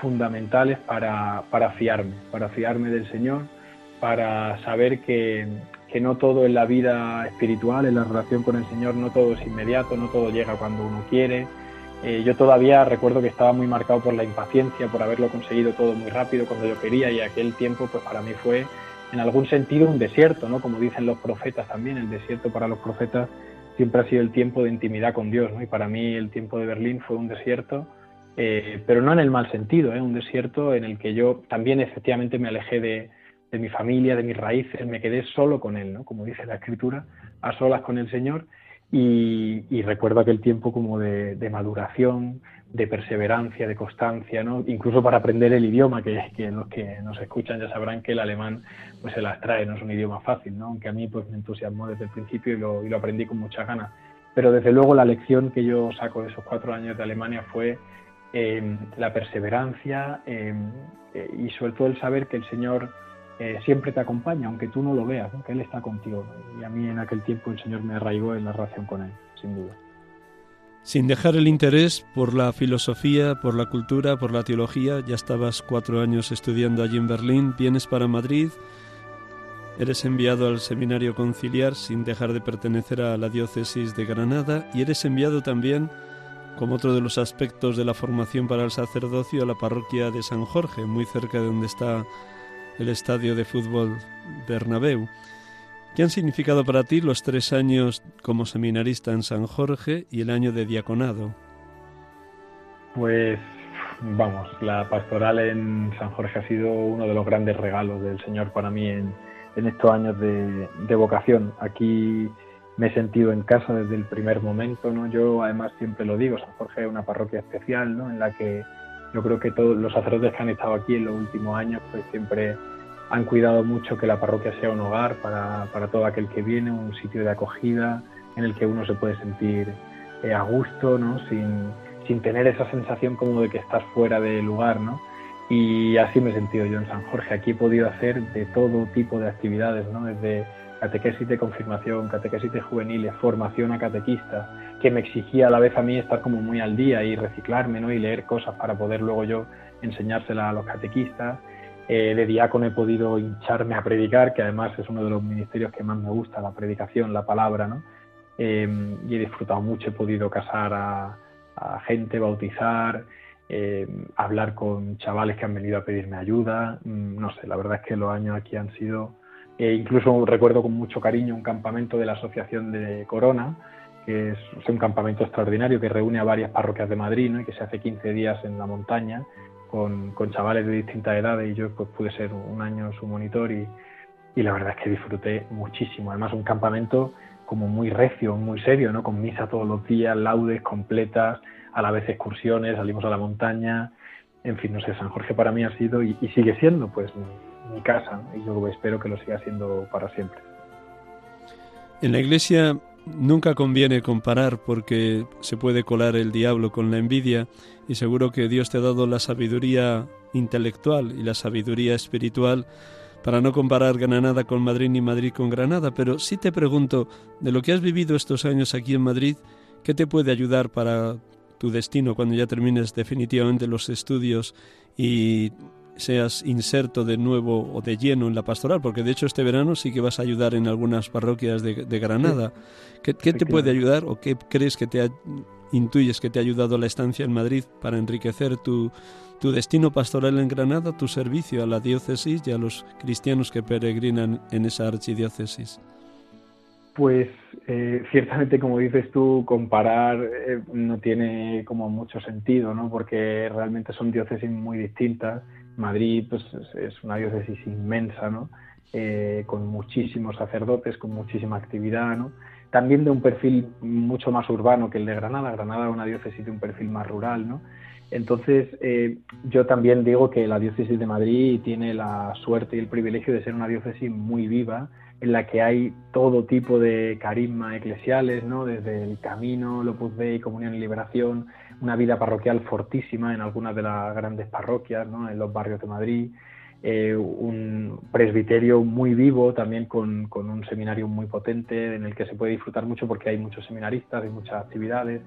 fundamentales para, para fiarme, para fiarme del Señor, para saber que, que no todo en la vida espiritual, en la relación con el Señor, no todo es inmediato, no todo llega cuando uno quiere. Eh, yo todavía recuerdo que estaba muy marcado por la impaciencia, por haberlo conseguido todo muy rápido cuando yo quería y aquel tiempo pues para mí fue en algún sentido un desierto, ¿no? Como dicen los profetas también, el desierto para los profetas siempre ha sido el tiempo de intimidad con Dios, ¿no? Y para mí el tiempo de Berlín fue un desierto, eh, pero no en el mal sentido, ¿eh? un desierto en el que yo también efectivamente me alejé de, de mi familia, de mis raíces, me quedé solo con Él, ¿no? como dice la Escritura, a solas con el Señor. Y, recuerdo aquel tiempo como de, maduración, de perseverancia, de constancia, ¿no? incluso para aprender el idioma, que, que, los que nos escuchan ya sabrán que el alemán pues se las trae, no es un idioma fácil, ¿no? aunque a mí pues me entusiasmó desde el principio y lo, y lo aprendí con mucha ganas. Pero desde luego la lección que yo saco de esos cuatro años de Alemania fue eh, la perseverancia eh, eh, y sobre todo el saber que el Señor siempre te acompaña, aunque tú no lo veas, que Él está contigo. Y a mí en aquel tiempo el Señor me arraigó en la relación con Él, sin duda. Sin dejar el interés por la filosofía, por la cultura, por la teología, ya estabas cuatro años estudiando allí en Berlín, vienes para Madrid, eres enviado al seminario conciliar sin dejar de pertenecer a la diócesis de Granada y eres enviado también, como otro de los aspectos de la formación para el sacerdocio, a la parroquia de San Jorge, muy cerca de donde está el estadio de fútbol Bernabéu. ¿Qué han significado para ti los tres años como seminarista en San Jorge y el año de diaconado? Pues vamos, la pastoral en San Jorge ha sido uno de los grandes regalos del Señor para mí en, estos años de, de, vocación. Aquí me he sentido en casa desde el primer momento, ¿no? Yo además siempre lo digo, San Jorge es una parroquia especial, ¿no? En la que yo creo que todos los sacerdotes que han estado aquí en los últimos años, pues siempre han cuidado mucho que la parroquia sea un hogar para, para todo aquel que viene, un sitio de acogida en el que uno se puede sentir eh, a gusto, ¿no? Sin, sin, tener esa sensación como de que estás fuera del lugar, ¿no? Y así me he sentido yo en San Jorge. Aquí he podido hacer de todo tipo de actividades, ¿no? Desde catequesis de confirmación, catequesis de juveniles, formación a catequista, que me exigía a la vez a mí estar como muy al día y reciclarme ¿no? y leer cosas para poder luego yo enseñárselas a los catequistas. Eh, de diácono he podido hincharme a predicar, que además es uno de los ministerios que más me gusta, la predicación, la palabra, ¿no? Em, y he disfrutado mucho, he podido casar a, gente, bautizar, em, hablar con chavales que han venido a pedirme ayuda, mm, no sé, la verdad es que los años aquí han sido e incluso recuerdo con mucho cariño un campamento de la Asociación de Corona, que es, un campamento extraordinario que reúne a varias parroquias de Madrid y que se hace 15 días en la montaña con, chavales de distintas edades y yo pues pude ser un año su monitor y, la verdad es que disfruté muchísimo. Además un campamento como muy recio, muy serio, ¿no? Con misa todos los días, laudes completas, a la vez excursiones, salimos a la montaña, en fin, no sé, San Jorge para mí ha sido y, sigue siendo pues mi, casa y yo espero que lo siga siendo para siempre. En la iglesia nunca conviene comparar porque se puede colar el diablo con la envidia y seguro que Dios te ha dado la sabiduría intelectual y la sabiduría espiritual para no comparar Granada con Madrid ni Madrid con Granada, pero sí te pregunto, de lo que has vivido estos años aquí en Madrid, ¿qué te puede ayudar para tu destino cuando ya termines definitivamente los estudios y seas inserto de nuevo o de lleno en la pastoral, porque de hecho este verano sí que vas a ayudar en algunas parroquias de, Granada. ¿Qué, te puede ayudar o qué crees que te intuyes que te ha ayudado la estancia en Madrid para enriquecer tu, tu destino pastoral en Granada, tu servicio a la diócesis y a los cristianos que peregrinan en esa archidiócesis? Pues eh, ciertamente, como dices tú, comparar eh, no tiene como mucho sentido, ¿no? Porque realmente son diócesis muy distintas. Madrid, pues, es una diócesis inmensa, ¿no? Eh, con muchísimos sacerdotes, con muchísima actividad, ¿no? También de un perfil mucho más urbano que el de Granada. Granada es una diócesis de un perfil más rural, ¿no? Entonces, yo también digo que la diócesis de Madrid tiene la suerte y el privilegio de ser una diócesis muy viva, en la que hay todo tipo de carisma eclesiales, ¿no? desde el camino, Opus Dei, Comunión y Liberación, una vida parroquial fortísima en algunas de las grandes parroquias, ¿no? en los barrios de Madrid, eh, un presbiterio muy vivo, también con, con, un seminario muy potente en el que se puede disfrutar mucho porque hay muchos seminaristas y muchas actividades.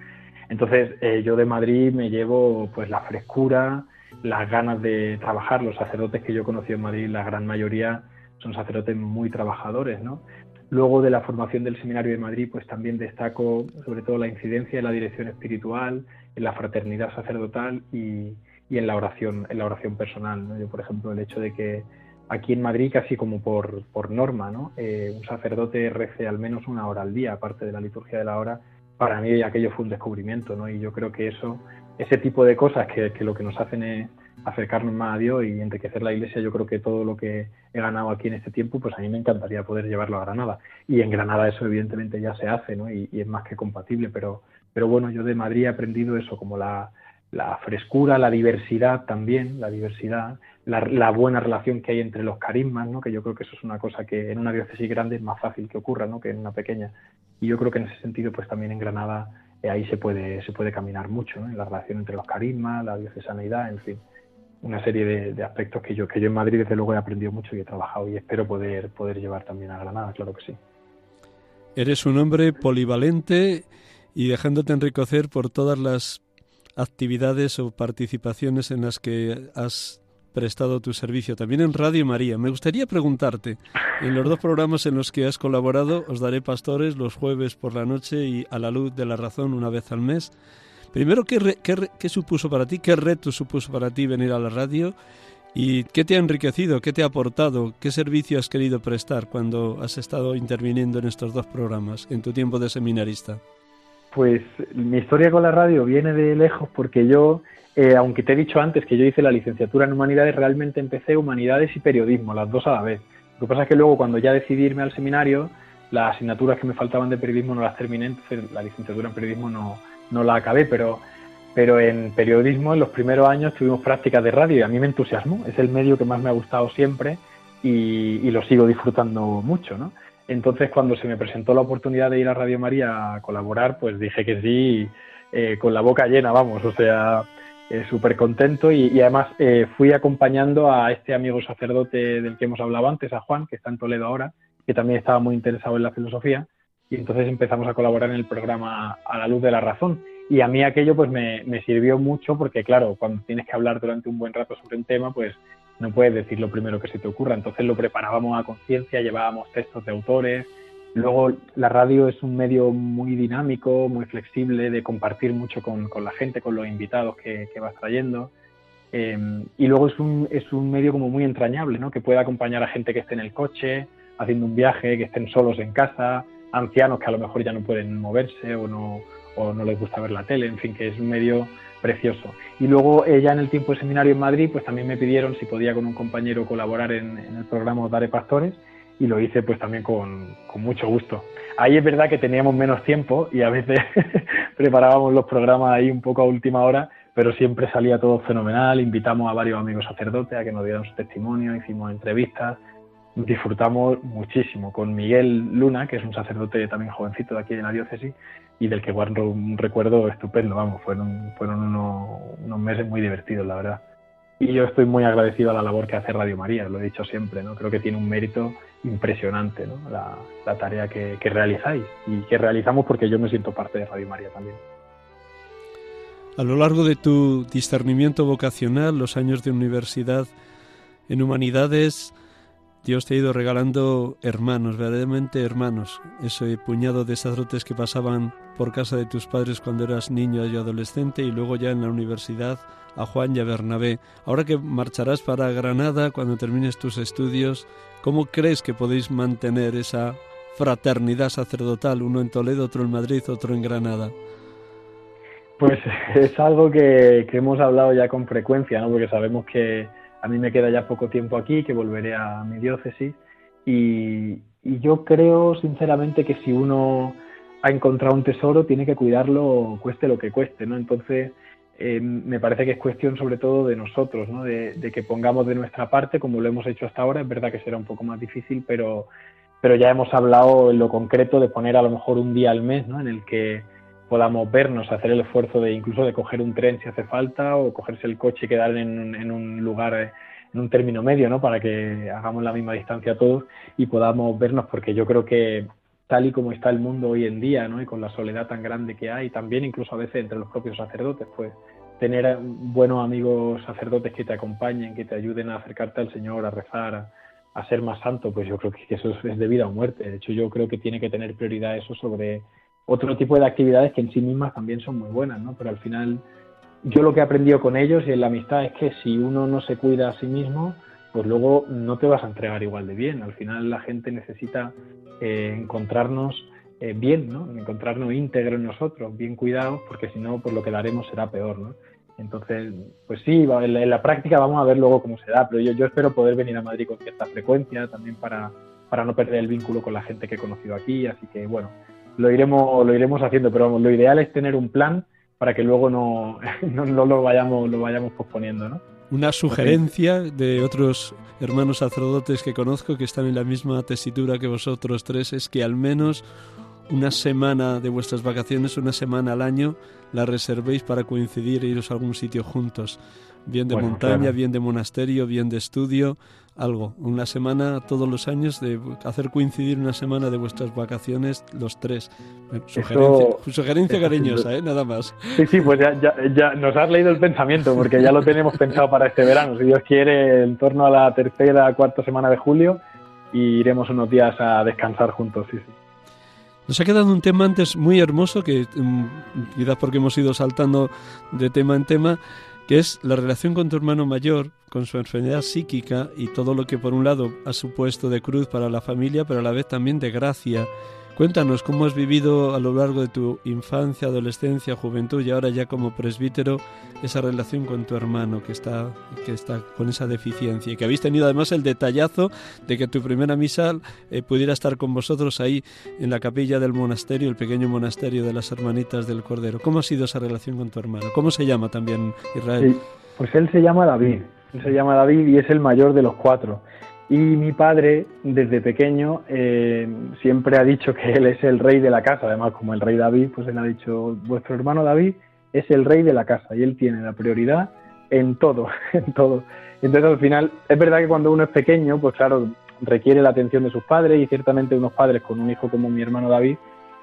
Entonces, eh, yo de Madrid me llevo pues la frescura, las ganas de trabajar. Los sacerdotes que yo conocí en Madrid, la gran mayoría, son sacerdotes muy trabajadores, ¿no? Luego de la formación del Seminario de Madrid, pues también destaco sobre todo la incidencia en la dirección espiritual, en la fraternidad sacerdotal y, en la oración, en la oración personal. ¿no? Yo, por ejemplo, el hecho de que aquí en Madrid, casi como por, por norma, ¿no? Eh, un sacerdote rece al menos una hora al día, aparte de la liturgia de la hora, para mí aquello fue un descubrimiento, ¿no? Y yo creo que eso, ese tipo de cosas que, que lo que nos hacen es acercarnos más a Dios y enriquecer la iglesia, yo creo que todo lo que he ganado aquí en este tiempo, pues a mí me encantaría poder llevarlo a Granada. Y en Granada eso evidentemente ya se hace, ¿no? Y, es más que compatible, pero, pero bueno, yo de Madrid he aprendido eso, como la, la frescura, la diversidad también, la diversidad, la, buena relación que hay entre los carismas, ¿no? que yo creo que eso es una cosa que en una diócesis grande es más fácil que ocurra ¿no? que en una pequeña. Y yo creo que en ese sentido, pues también en Granada eh, ahí se puede, se puede caminar mucho, en la relación entre los carismas, la diocesanidad, en fin una serie de, aspectos que yo, que yo en Madrid desde luego he aprendido mucho y he trabajado y espero poder, poder llevar también a Granada, claro que sí. Eres un hombre polivalente y dejándote enriquecer por todas las actividades o participaciones en las que has prestado tu servicio, también en Radio María. Me gustaría preguntarte, en los dos programas en los que has colaborado, os daré pastores los jueves por la noche y a la luz de la razón una vez al mes. Primero, ¿qué, qué, supuso para ti? ¿Qué reto supuso para ti venir a la radio? ¿Y qué te ha enriquecido? ¿Qué te ha aportado? ¿Qué servicio has querido prestar cuando has estado interviniendo en estos dos programas en tu tiempo de seminarista? Pues mi historia con la radio viene de lejos porque yo, eh, aunque te he dicho antes que yo hice la licenciatura en humanidades, realmente empecé humanidades y periodismo, las dos a la vez. Lo que pasa es que luego cuando ya decidí irme al seminario, las asignaturas que me faltaban de periodismo no las terminé, entonces la licenciatura en periodismo no, no la acabé, pero, pero en periodismo en los primeros años tuvimos prácticas de radio y a mí me entusiasmó. Es el medio que más me ha gustado siempre y, lo sigo disfrutando mucho, ¿no? Entonces, cuando se me presentó la oportunidad de ir a Radio María a colaborar, pues dije que sí, eh, con la boca llena, vamos, o sea, eh, súper contento y, además eh, fui acompañando a este amigo sacerdote del que hemos hablado antes, a Juan, que está en Toledo ahora, que también estaba muy interesado en la filosofía y entonces empezamos a colaborar en el programa A la luz de la razón. Y a mí aquello pues me, sirvió mucho porque, claro, cuando tienes que hablar durante un buen rato sobre un tema, pues no puedes decir lo primero que se te ocurra. Entonces lo preparábamos a conciencia, llevábamos textos de autores. Luego la radio es un medio muy dinámico, muy flexible, de compartir mucho con, la gente, con los invitados que, vas trayendo. Eh, y luego es un, es un medio como muy entrañable, ¿no? Que puede acompañar a gente que esté en el coche, haciendo un viaje, que estén solos en casa, ancianos que a lo mejor ya no pueden moverse o no, o no les gusta ver la tele, en fin, que es un medio precioso. Y luego eh, ya en el tiempo de seminario en Madrid, pues también me pidieron si podía con un compañero colaborar en, el programa Dare Pastores y lo hice pues también con, con mucho gusto. Ahí es verdad que teníamos menos tiempo y a veces preparábamos los programas ahí un poco a última hora, pero siempre salía todo fenomenal. Invitamos a varios amigos sacerdotes a que nos dieran su testimonio, hicimos entrevistas, disfrutamos muchísimo con Miguel Luna, que es un sacerdote también jovencito de aquí de la diócesis y del que guardo un recuerdo estupendo, vamos, fueron, fueron unos, unos meses muy divertidos, la verdad. Y yo estoy muy agradecido a la labor que hace Radio María, lo he dicho siempre, ¿no? Creo que tiene un mérito impresionante, ¿no? La, la tarea que, que realizáis y que realizamos porque yo me siento parte de Radio María también. A lo largo de tu discernimiento vocacional, los años de universidad en humanidades, Dios te ha ido regalando hermanos, verdaderamente hermanos. Ese puñado de sacerdotes que pasaban por casa de tus padres cuando eras niño y adolescente y luego ya en la universidad a Juan y a Bernabé. Ahora que marcharás para Granada cuando termines tus estudios, ¿cómo crees que podéis mantener esa fraternidad sacerdotal, uno en Toledo, otro en Madrid, otro en Granada? Pues es algo que, que hemos hablado ya con frecuencia, ¿no? porque sabemos que a mí me queda ya poco tiempo aquí, que volveré a mi diócesis y, yo creo sinceramente que si uno ha encontrado un tesoro tiene que cuidarlo cueste lo que cueste, ¿no? Entonces eh, me parece que es cuestión sobre todo de nosotros, ¿no? De, que pongamos de nuestra parte como lo hemos hecho hasta ahora. Es verdad que será un poco más difícil, pero, pero ya hemos hablado en lo concreto de poner a lo mejor un día al mes, ¿no? En el que podamos vernos, hacer el esfuerzo de incluso de coger un tren si hace falta o cogerse el coche y quedar en, en un lugar, en un término medio, ¿no? Para que hagamos la misma distancia todos y podamos vernos, porque yo creo que tal y como está el mundo hoy en día, ¿no? Y con la soledad tan grande que hay, también incluso a veces entre los propios sacerdotes, pues tener buenos amigos sacerdotes que te acompañen, que te ayuden a acercarte al Señor, a rezar, a ser más santo, pues yo creo que eso es de vida o muerte. De hecho, yo creo que tiene que tener prioridad eso sobre otro tipo de actividades que en sí mismas también son muy buenas, ¿no? Pero al final yo lo que he aprendido con ellos y en la amistad es que si uno no se cuida a sí mismo, pues luego no te vas a entregar igual de bien. Al final la gente necesita eh, encontrarnos eh, bien, ¿no? Encontrarnos íntegros nosotros, bien cuidados, porque si no, pues lo que daremos será peor, ¿no? Entonces, pues sí, en la, práctica vamos a ver luego cómo se da, pero yo, yo espero poder venir a Madrid con cierta frecuencia también para, para no perder el vínculo con la gente que he conocido aquí, así que bueno, lo iremos, lo iremos haciendo, pero vamos, lo ideal es tener un plan para que luego no, no, lo, vayamos, lo vayamos posponiendo, ¿no? Una sugerencia de otros hermanos sacerdotes que conozco que están en la misma tesitura que vosotros tres es que al menos una semana de vuestras vacaciones, una semana al año, la reservéis para coincidir e iros a algún sitio juntos, bien de montaña, bien de monasterio, bien de estudio, algo, una semana todos los años de hacer coincidir una semana de vuestras vacaciones los tres. Sugerencia, sugerencia cariñosa, ¿eh? nada más. Sí, sí, pues ya, ya, ya, nos has leído el pensamiento porque ya lo tenemos pensado para este verano. Si Dios quiere, en torno a la tercera, cuarta semana de julio, y iremos unos días a descansar juntos. Sí, sí. Nos ha quedado un tema antes muy hermoso que mm, quizás porque hemos ido saltando de tema en tema que es la relación con tu hermano mayor, con su enfermedad psíquica y todo lo que por un lado ha supuesto de cruz para la familia, pero a la vez también de gracia. Cuéntanos cómo has vivido a lo largo de tu infancia, adolescencia, juventud y ahora ya como presbítero esa relación con tu hermano que está, que está con esa deficiencia y que habéis tenido además el detallazo de que tu primera misa eh, pudiera estar con vosotros ahí en la capilla del monasterio, el pequeño monasterio de las hermanitas del Cordero. ¿Cómo ha sido esa relación con tu hermano? ¿Cómo se llama también Israel? pues él se llama David, él se llama David y es el mayor de los cuatro. Y mi padre, desde pequeño, eh, siempre ha dicho que él es el rey de la casa. Además, como el rey David, pues él ha dicho, vuestro hermano David es el rey de la casa y él tiene la prioridad en todo, en todo. Entonces, al final, es verdad que cuando uno es pequeño, pues claro, requiere la atención de sus padres y ciertamente unos padres con un hijo como mi hermano David,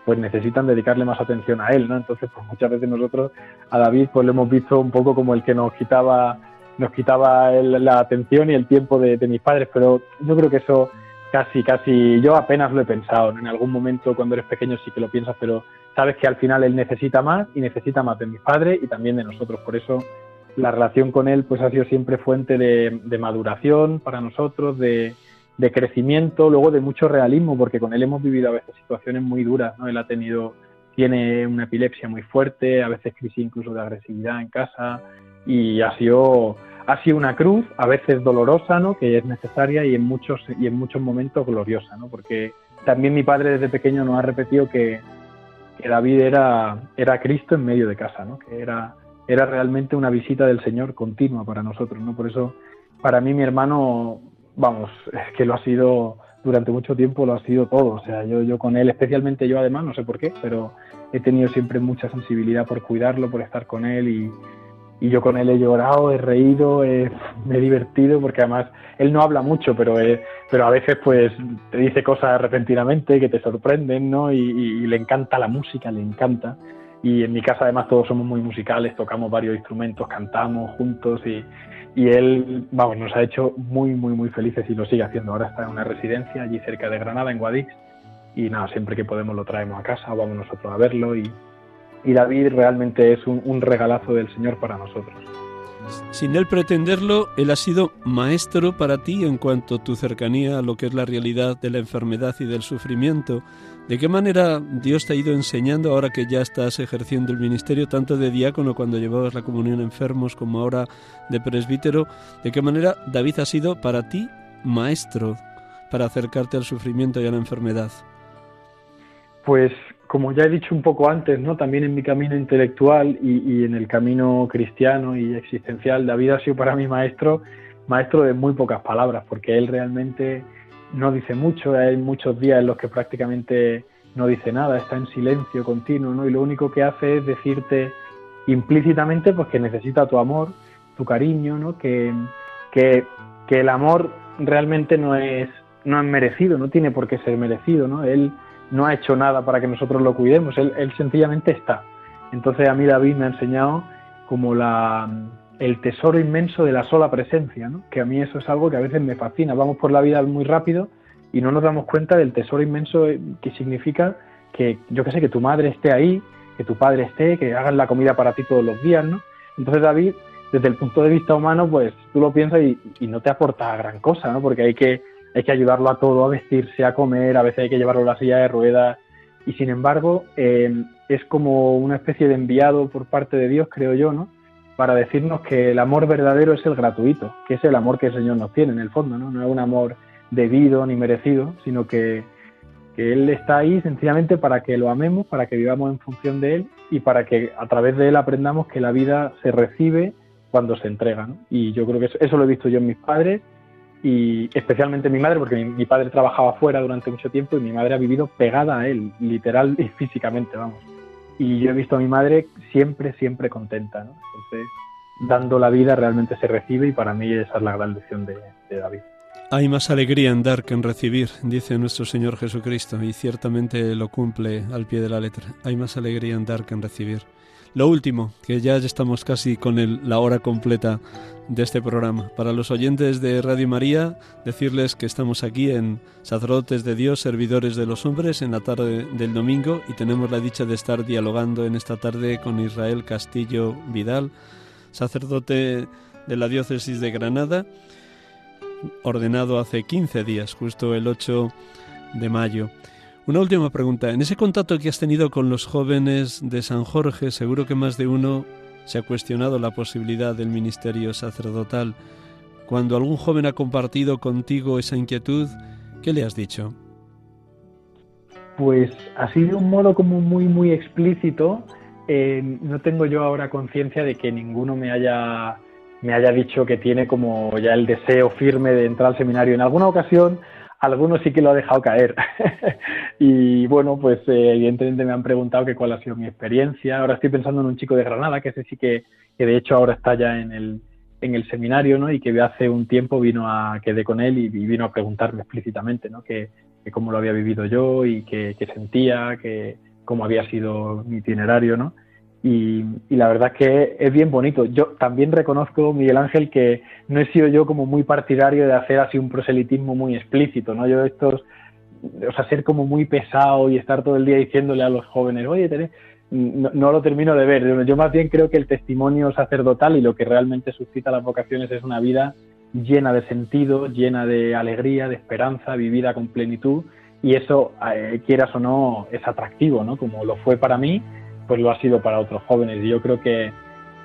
pues necesitan dedicarle más atención a él, ¿no? Entonces, pues muchas veces nosotros a David pues lo hemos visto un poco como el que nos quitaba nos quitaba la atención y el tiempo de, mis padres, pero yo creo que eso casi, casi, yo apenas lo he pensado. En algún momento cuando eres pequeño sí que lo piensas, pero sabes que al final él necesita más y necesita más de mis padres y también de nosotros. Por eso la relación con él pues ha sido siempre fuente de, maduración para nosotros, de, de, crecimiento, luego de mucho realismo, porque con él hemos vivido a veces situaciones muy duras, ¿no? Él ha tenido, tiene una epilepsia muy fuerte, a veces crisis incluso de agresividad en casa y ha sido ha sido una cruz, a veces dolorosa, ¿no? Que es necesaria y en muchos, y en muchos momentos gloriosa, ¿no? Porque también mi padre desde pequeño nos ha repetido que, David era, era Cristo en medio de casa, ¿no? Que era, era realmente una visita del Señor continua para nosotros, ¿no? Por eso, para mí, mi hermano, vamos, es que lo ha sido durante mucho tiempo, lo ha sido todo. O sea, yo, yo con él, especialmente yo además, no sé por qué, pero he tenido siempre mucha sensibilidad por cuidarlo, por estar con él y, y yo con él he llorado, he reído, me he divertido, porque además él no habla mucho, pero, pero a veces pues te dice cosas repentinamente que te sorprenden, ¿no? Y, le encanta la música, le encanta. Y en mi casa además todos somos muy musicales, tocamos varios instrumentos, cantamos juntos y, y él, vamos, nos ha hecho muy, muy, muy felices y lo sigue haciendo. Ahora está en una residencia allí cerca de Granada, en Guadix, y nada, siempre que podemos lo traemos a casa, vamos nosotros a verlo y, y David realmente es un, regalazo del Señor para nosotros. Sin él pretenderlo, él ha sido maestro para ti en cuanto a tu cercanía a lo que es la realidad de la enfermedad y del sufrimiento. ¿De qué manera Dios te ha ido enseñando ahora que ya estás ejerciendo el ministerio tanto de diácono cuando llevabas la comunión a enfermos como ahora de presbítero? ¿De qué manera David ha sido para ti maestro para acercarte al sufrimiento y a la enfermedad? Pues como ya he dicho un poco antes, ¿no? también en mi camino intelectual y, en el camino cristiano y existencial, David ha sido para mí maestro, maestro de muy pocas palabras, porque él realmente no dice mucho, hay muchos días en los que prácticamente no dice nada, está en silencio continuo, ¿no? y lo único que hace es decirte implícitamente pues, que necesita tu amor, tu cariño, ¿no? que, que, que el amor realmente no es, no es merecido, no tiene por qué ser merecido, ¿no? Él no ha hecho nada para que nosotros lo cuidemos, él, sencillamente está. Entonces a mí David me ha enseñado como la, el tesoro inmenso de la sola presencia, ¿no? que a mí eso es algo que a veces me fascina. Vamos por la vida muy rápido y no nos damos cuenta del tesoro inmenso que significa que, yo qué sé, que tu madre esté ahí, que tu padre esté, que hagan la comida para ti todos los días, ¿no? Entonces David, desde el punto de vista humano, pues tú lo piensas y, y no te aporta gran cosa, ¿no? Porque hay que hay que ayudarlo a todo, a vestirse, a comer, a veces hay que llevarlo a la silla de ruedas. Y sin embargo, eh, es como una especie de enviado por parte de Dios, creo yo, ¿no? Para decirnos que el amor verdadero es el gratuito, que es el amor que el Señor nos tiene en el fondo, ¿no? No es un amor debido ni merecido, sino que, que Él está ahí sencillamente para que lo amemos, para que vivamos en función de Él y para que a través de Él aprendamos que la vida se recibe cuando se entrega. ¿no? Y yo creo que eso, eso lo he visto yo en mis padres y especialmente mi madre, porque mi, padre trabajaba fuera durante mucho tiempo y mi madre ha vivido pegada a él, literal y físicamente, vamos. Y yo he visto a mi madre siempre, siempre contenta, ¿no? Entonces, dando la vida realmente se recibe y para mí esa es la gran lección de, de David. Hay más alegría en dar que en recibir, dice nuestro Señor Jesucristo, y ciertamente lo cumple al pie de la letra. Hay más alegría en dar que en recibir. Lo último, que ya estamos casi con la hora completa de este programa. Para los oyentes de Radio María, decirles que estamos aquí en Sacerdotes de Dios, Servidores de los Hombres, en la tarde del domingo y tenemos la dicha de estar dialogando en esta tarde con Israel Castillo Vidal, sacerdote de la diócesis de Granada, ordenado hace 15 días, justo el 8 de mayo. Una última pregunta. En ese contacto que has tenido con los jóvenes de San Jorge, seguro que más de uno se ha cuestionado la posibilidad del ministerio sacerdotal. Cuando algún joven ha compartido contigo esa inquietud, ¿qué le has dicho? Pues ha sido un modo como muy, muy explícito. Eh, no tengo yo ahora conciencia de que ninguno me haya, me haya dicho que tiene como ya el deseo firme de entrar al seminario. En alguna ocasión algunos sí que lo ha dejado caer. y bueno, pues eh, evidentemente me han preguntado que cuál ha sido mi experiencia. Ahora estoy pensando en un chico de Granada, que ese sí que, que de hecho ahora está ya en el, en el seminario, ¿no? Y que hace un tiempo vino a, quedé con él y, vino a preguntarme explícitamente, ¿no? Que, que cómo lo había vivido yo y qué sentía, que cómo había sido mi itinerario, ¿no? Y, la verdad es que es bien bonito. Yo también reconozco, Miguel Ángel, que no he sido yo como muy partidario de hacer así un proselitismo muy explícito, ¿no? Yo estos, o sea, ser como muy pesado y estar todo el día diciéndole a los jóvenes, oye, tenés... No, lo termino de ver. Yo más bien creo que el testimonio sacerdotal y lo que realmente suscita las vocaciones es una vida llena de sentido, llena de alegría, de esperanza, vivida con plenitud. Y eso, eh, quieras o no, es atractivo, ¿no? Como lo fue para mí pues lo ha sido para otros jóvenes. Y yo creo que,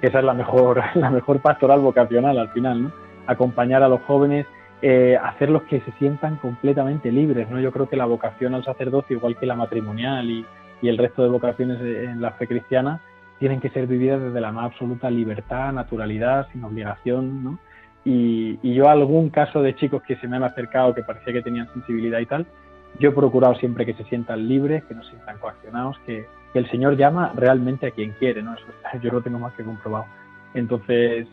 que esa es la mejor, la mejor pastoral vocacional al final, ¿no? Acompañar a los jóvenes, eh, hacerlos que se sientan completamente libres, ¿no? Yo creo que la vocación al sacerdocio, igual que la matrimonial y, y el resto de vocaciones en la fe cristiana, tienen que ser vividas desde la más absoluta libertad, naturalidad, sin obligación, ¿no? Y, y, yo algún caso de chicos que se me han acercado que parecía que tenían sensibilidad y tal, yo he procurado siempre que se sientan libres, que no se sientan coaccionados, que, el Señor llama realmente a quien quiere, ¿no? Eso yo lo tengo más que comprobado. Entonces,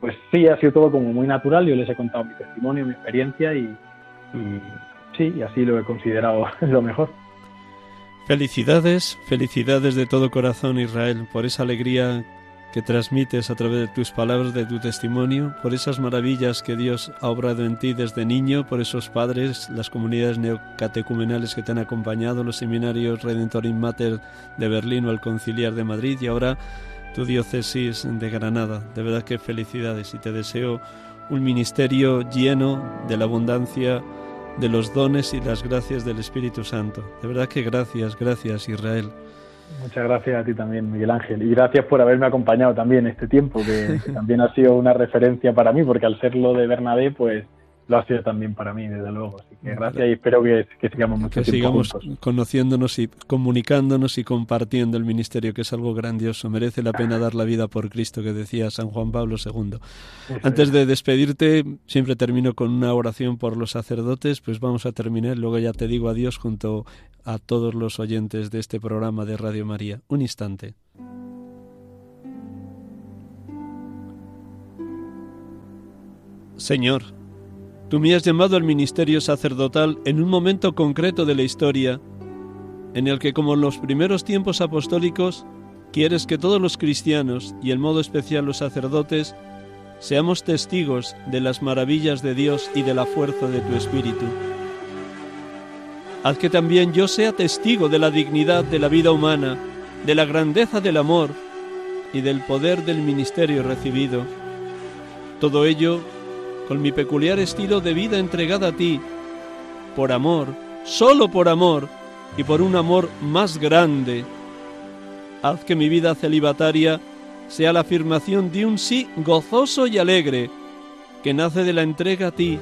pues sí, ha sido todo como muy natural, yo les he contado mi testimonio, mi experiencia y, y sí, y así lo he considerado lo mejor. Felicidades, felicidades de todo corazón Israel por esa alegría que transmites a través de tus palabras, de tu testimonio, por esas maravillas que Dios ha obrado en ti desde niño, por esos padres, las comunidades neocatecumenales que te han acompañado, los seminarios Redentorim Mater de Berlín o el Conciliar de Madrid y ahora tu diócesis de Granada. De verdad que felicidades y te deseo un ministerio lleno de la abundancia de los dones y las gracias del Espíritu Santo. De verdad que gracias, gracias Israel. Muchas gracias a ti también, Miguel Ángel. Y gracias por haberme acompañado también este tiempo, que, también ha sido una referencia para mí, porque al ser lo de Bernabé, pues lo ha sido también para mí, desde luego. Así que gracias y espero que, que sigamos mucho que tiempo sigamos juntos. conociéndonos y comunicándonos y compartiendo el ministerio, que es algo grandioso. Merece la pena dar la vida por Cristo, que decía San Juan Pablo II. Antes de despedirte, siempre termino con una oración por los sacerdotes, pues vamos a terminar. Luego ya te digo adiós junto a todos los oyentes de este programa de Radio María. Un instante. Señor, Tú me has llamado al ministerio sacerdotal en un momento concreto de la historia, en el que como en los primeros tiempos apostólicos, quieres que todos los cristianos, y en modo especial los sacerdotes, seamos testigos de las maravillas de Dios y de la fuerza de tu Espíritu. Haz que también yo sea testigo de la dignidad de la vida humana, de la grandeza del amor y del poder del ministerio recibido. Todo ello con mi peculiar estilo de vida entregada a ti, por amor, solo por amor y por un amor más grande. Haz que mi vida celibataria sea la afirmación de un sí gozoso y alegre, que nace de la entrega a ti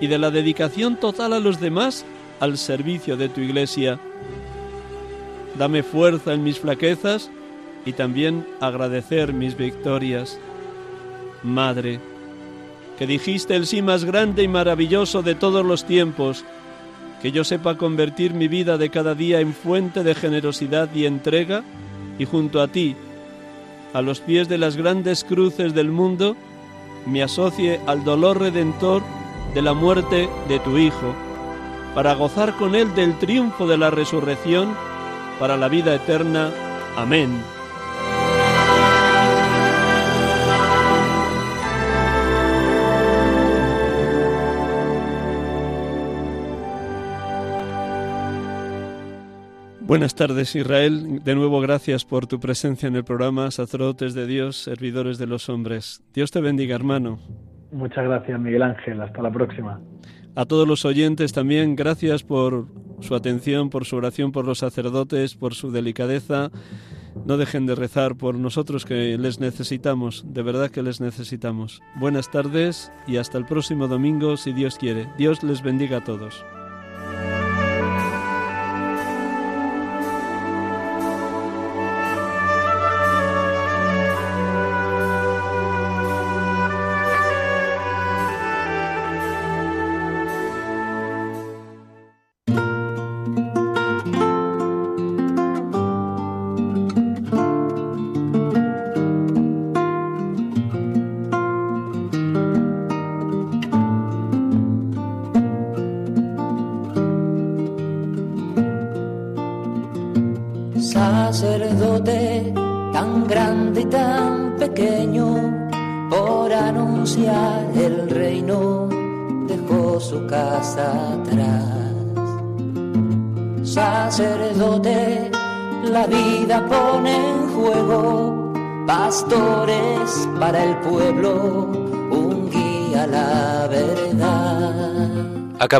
y de la dedicación total a los demás al servicio de tu iglesia. Dame fuerza en mis flaquezas y también agradecer mis victorias. Madre, que dijiste el sí más grande y maravilloso de todos los tiempos, que yo sepa convertir mi vida de cada día en fuente de generosidad y entrega, y junto a ti, a los pies de las grandes cruces del mundo, me asocie al dolor redentor de la muerte de tu Hijo, para gozar con él del triunfo de la resurrección, para la vida eterna. Amén. Buenas tardes Israel, de nuevo gracias por tu presencia en el programa Sacerdotes de Dios, Servidores de los Hombres. Dios te bendiga hermano. Muchas gracias Miguel Ángel, hasta la próxima. A todos los oyentes también, gracias por su atención, por su oración por los sacerdotes, por su delicadeza. No dejen de rezar por nosotros que les necesitamos, de verdad que les necesitamos. Buenas tardes y hasta el próximo domingo si Dios quiere. Dios les bendiga a todos.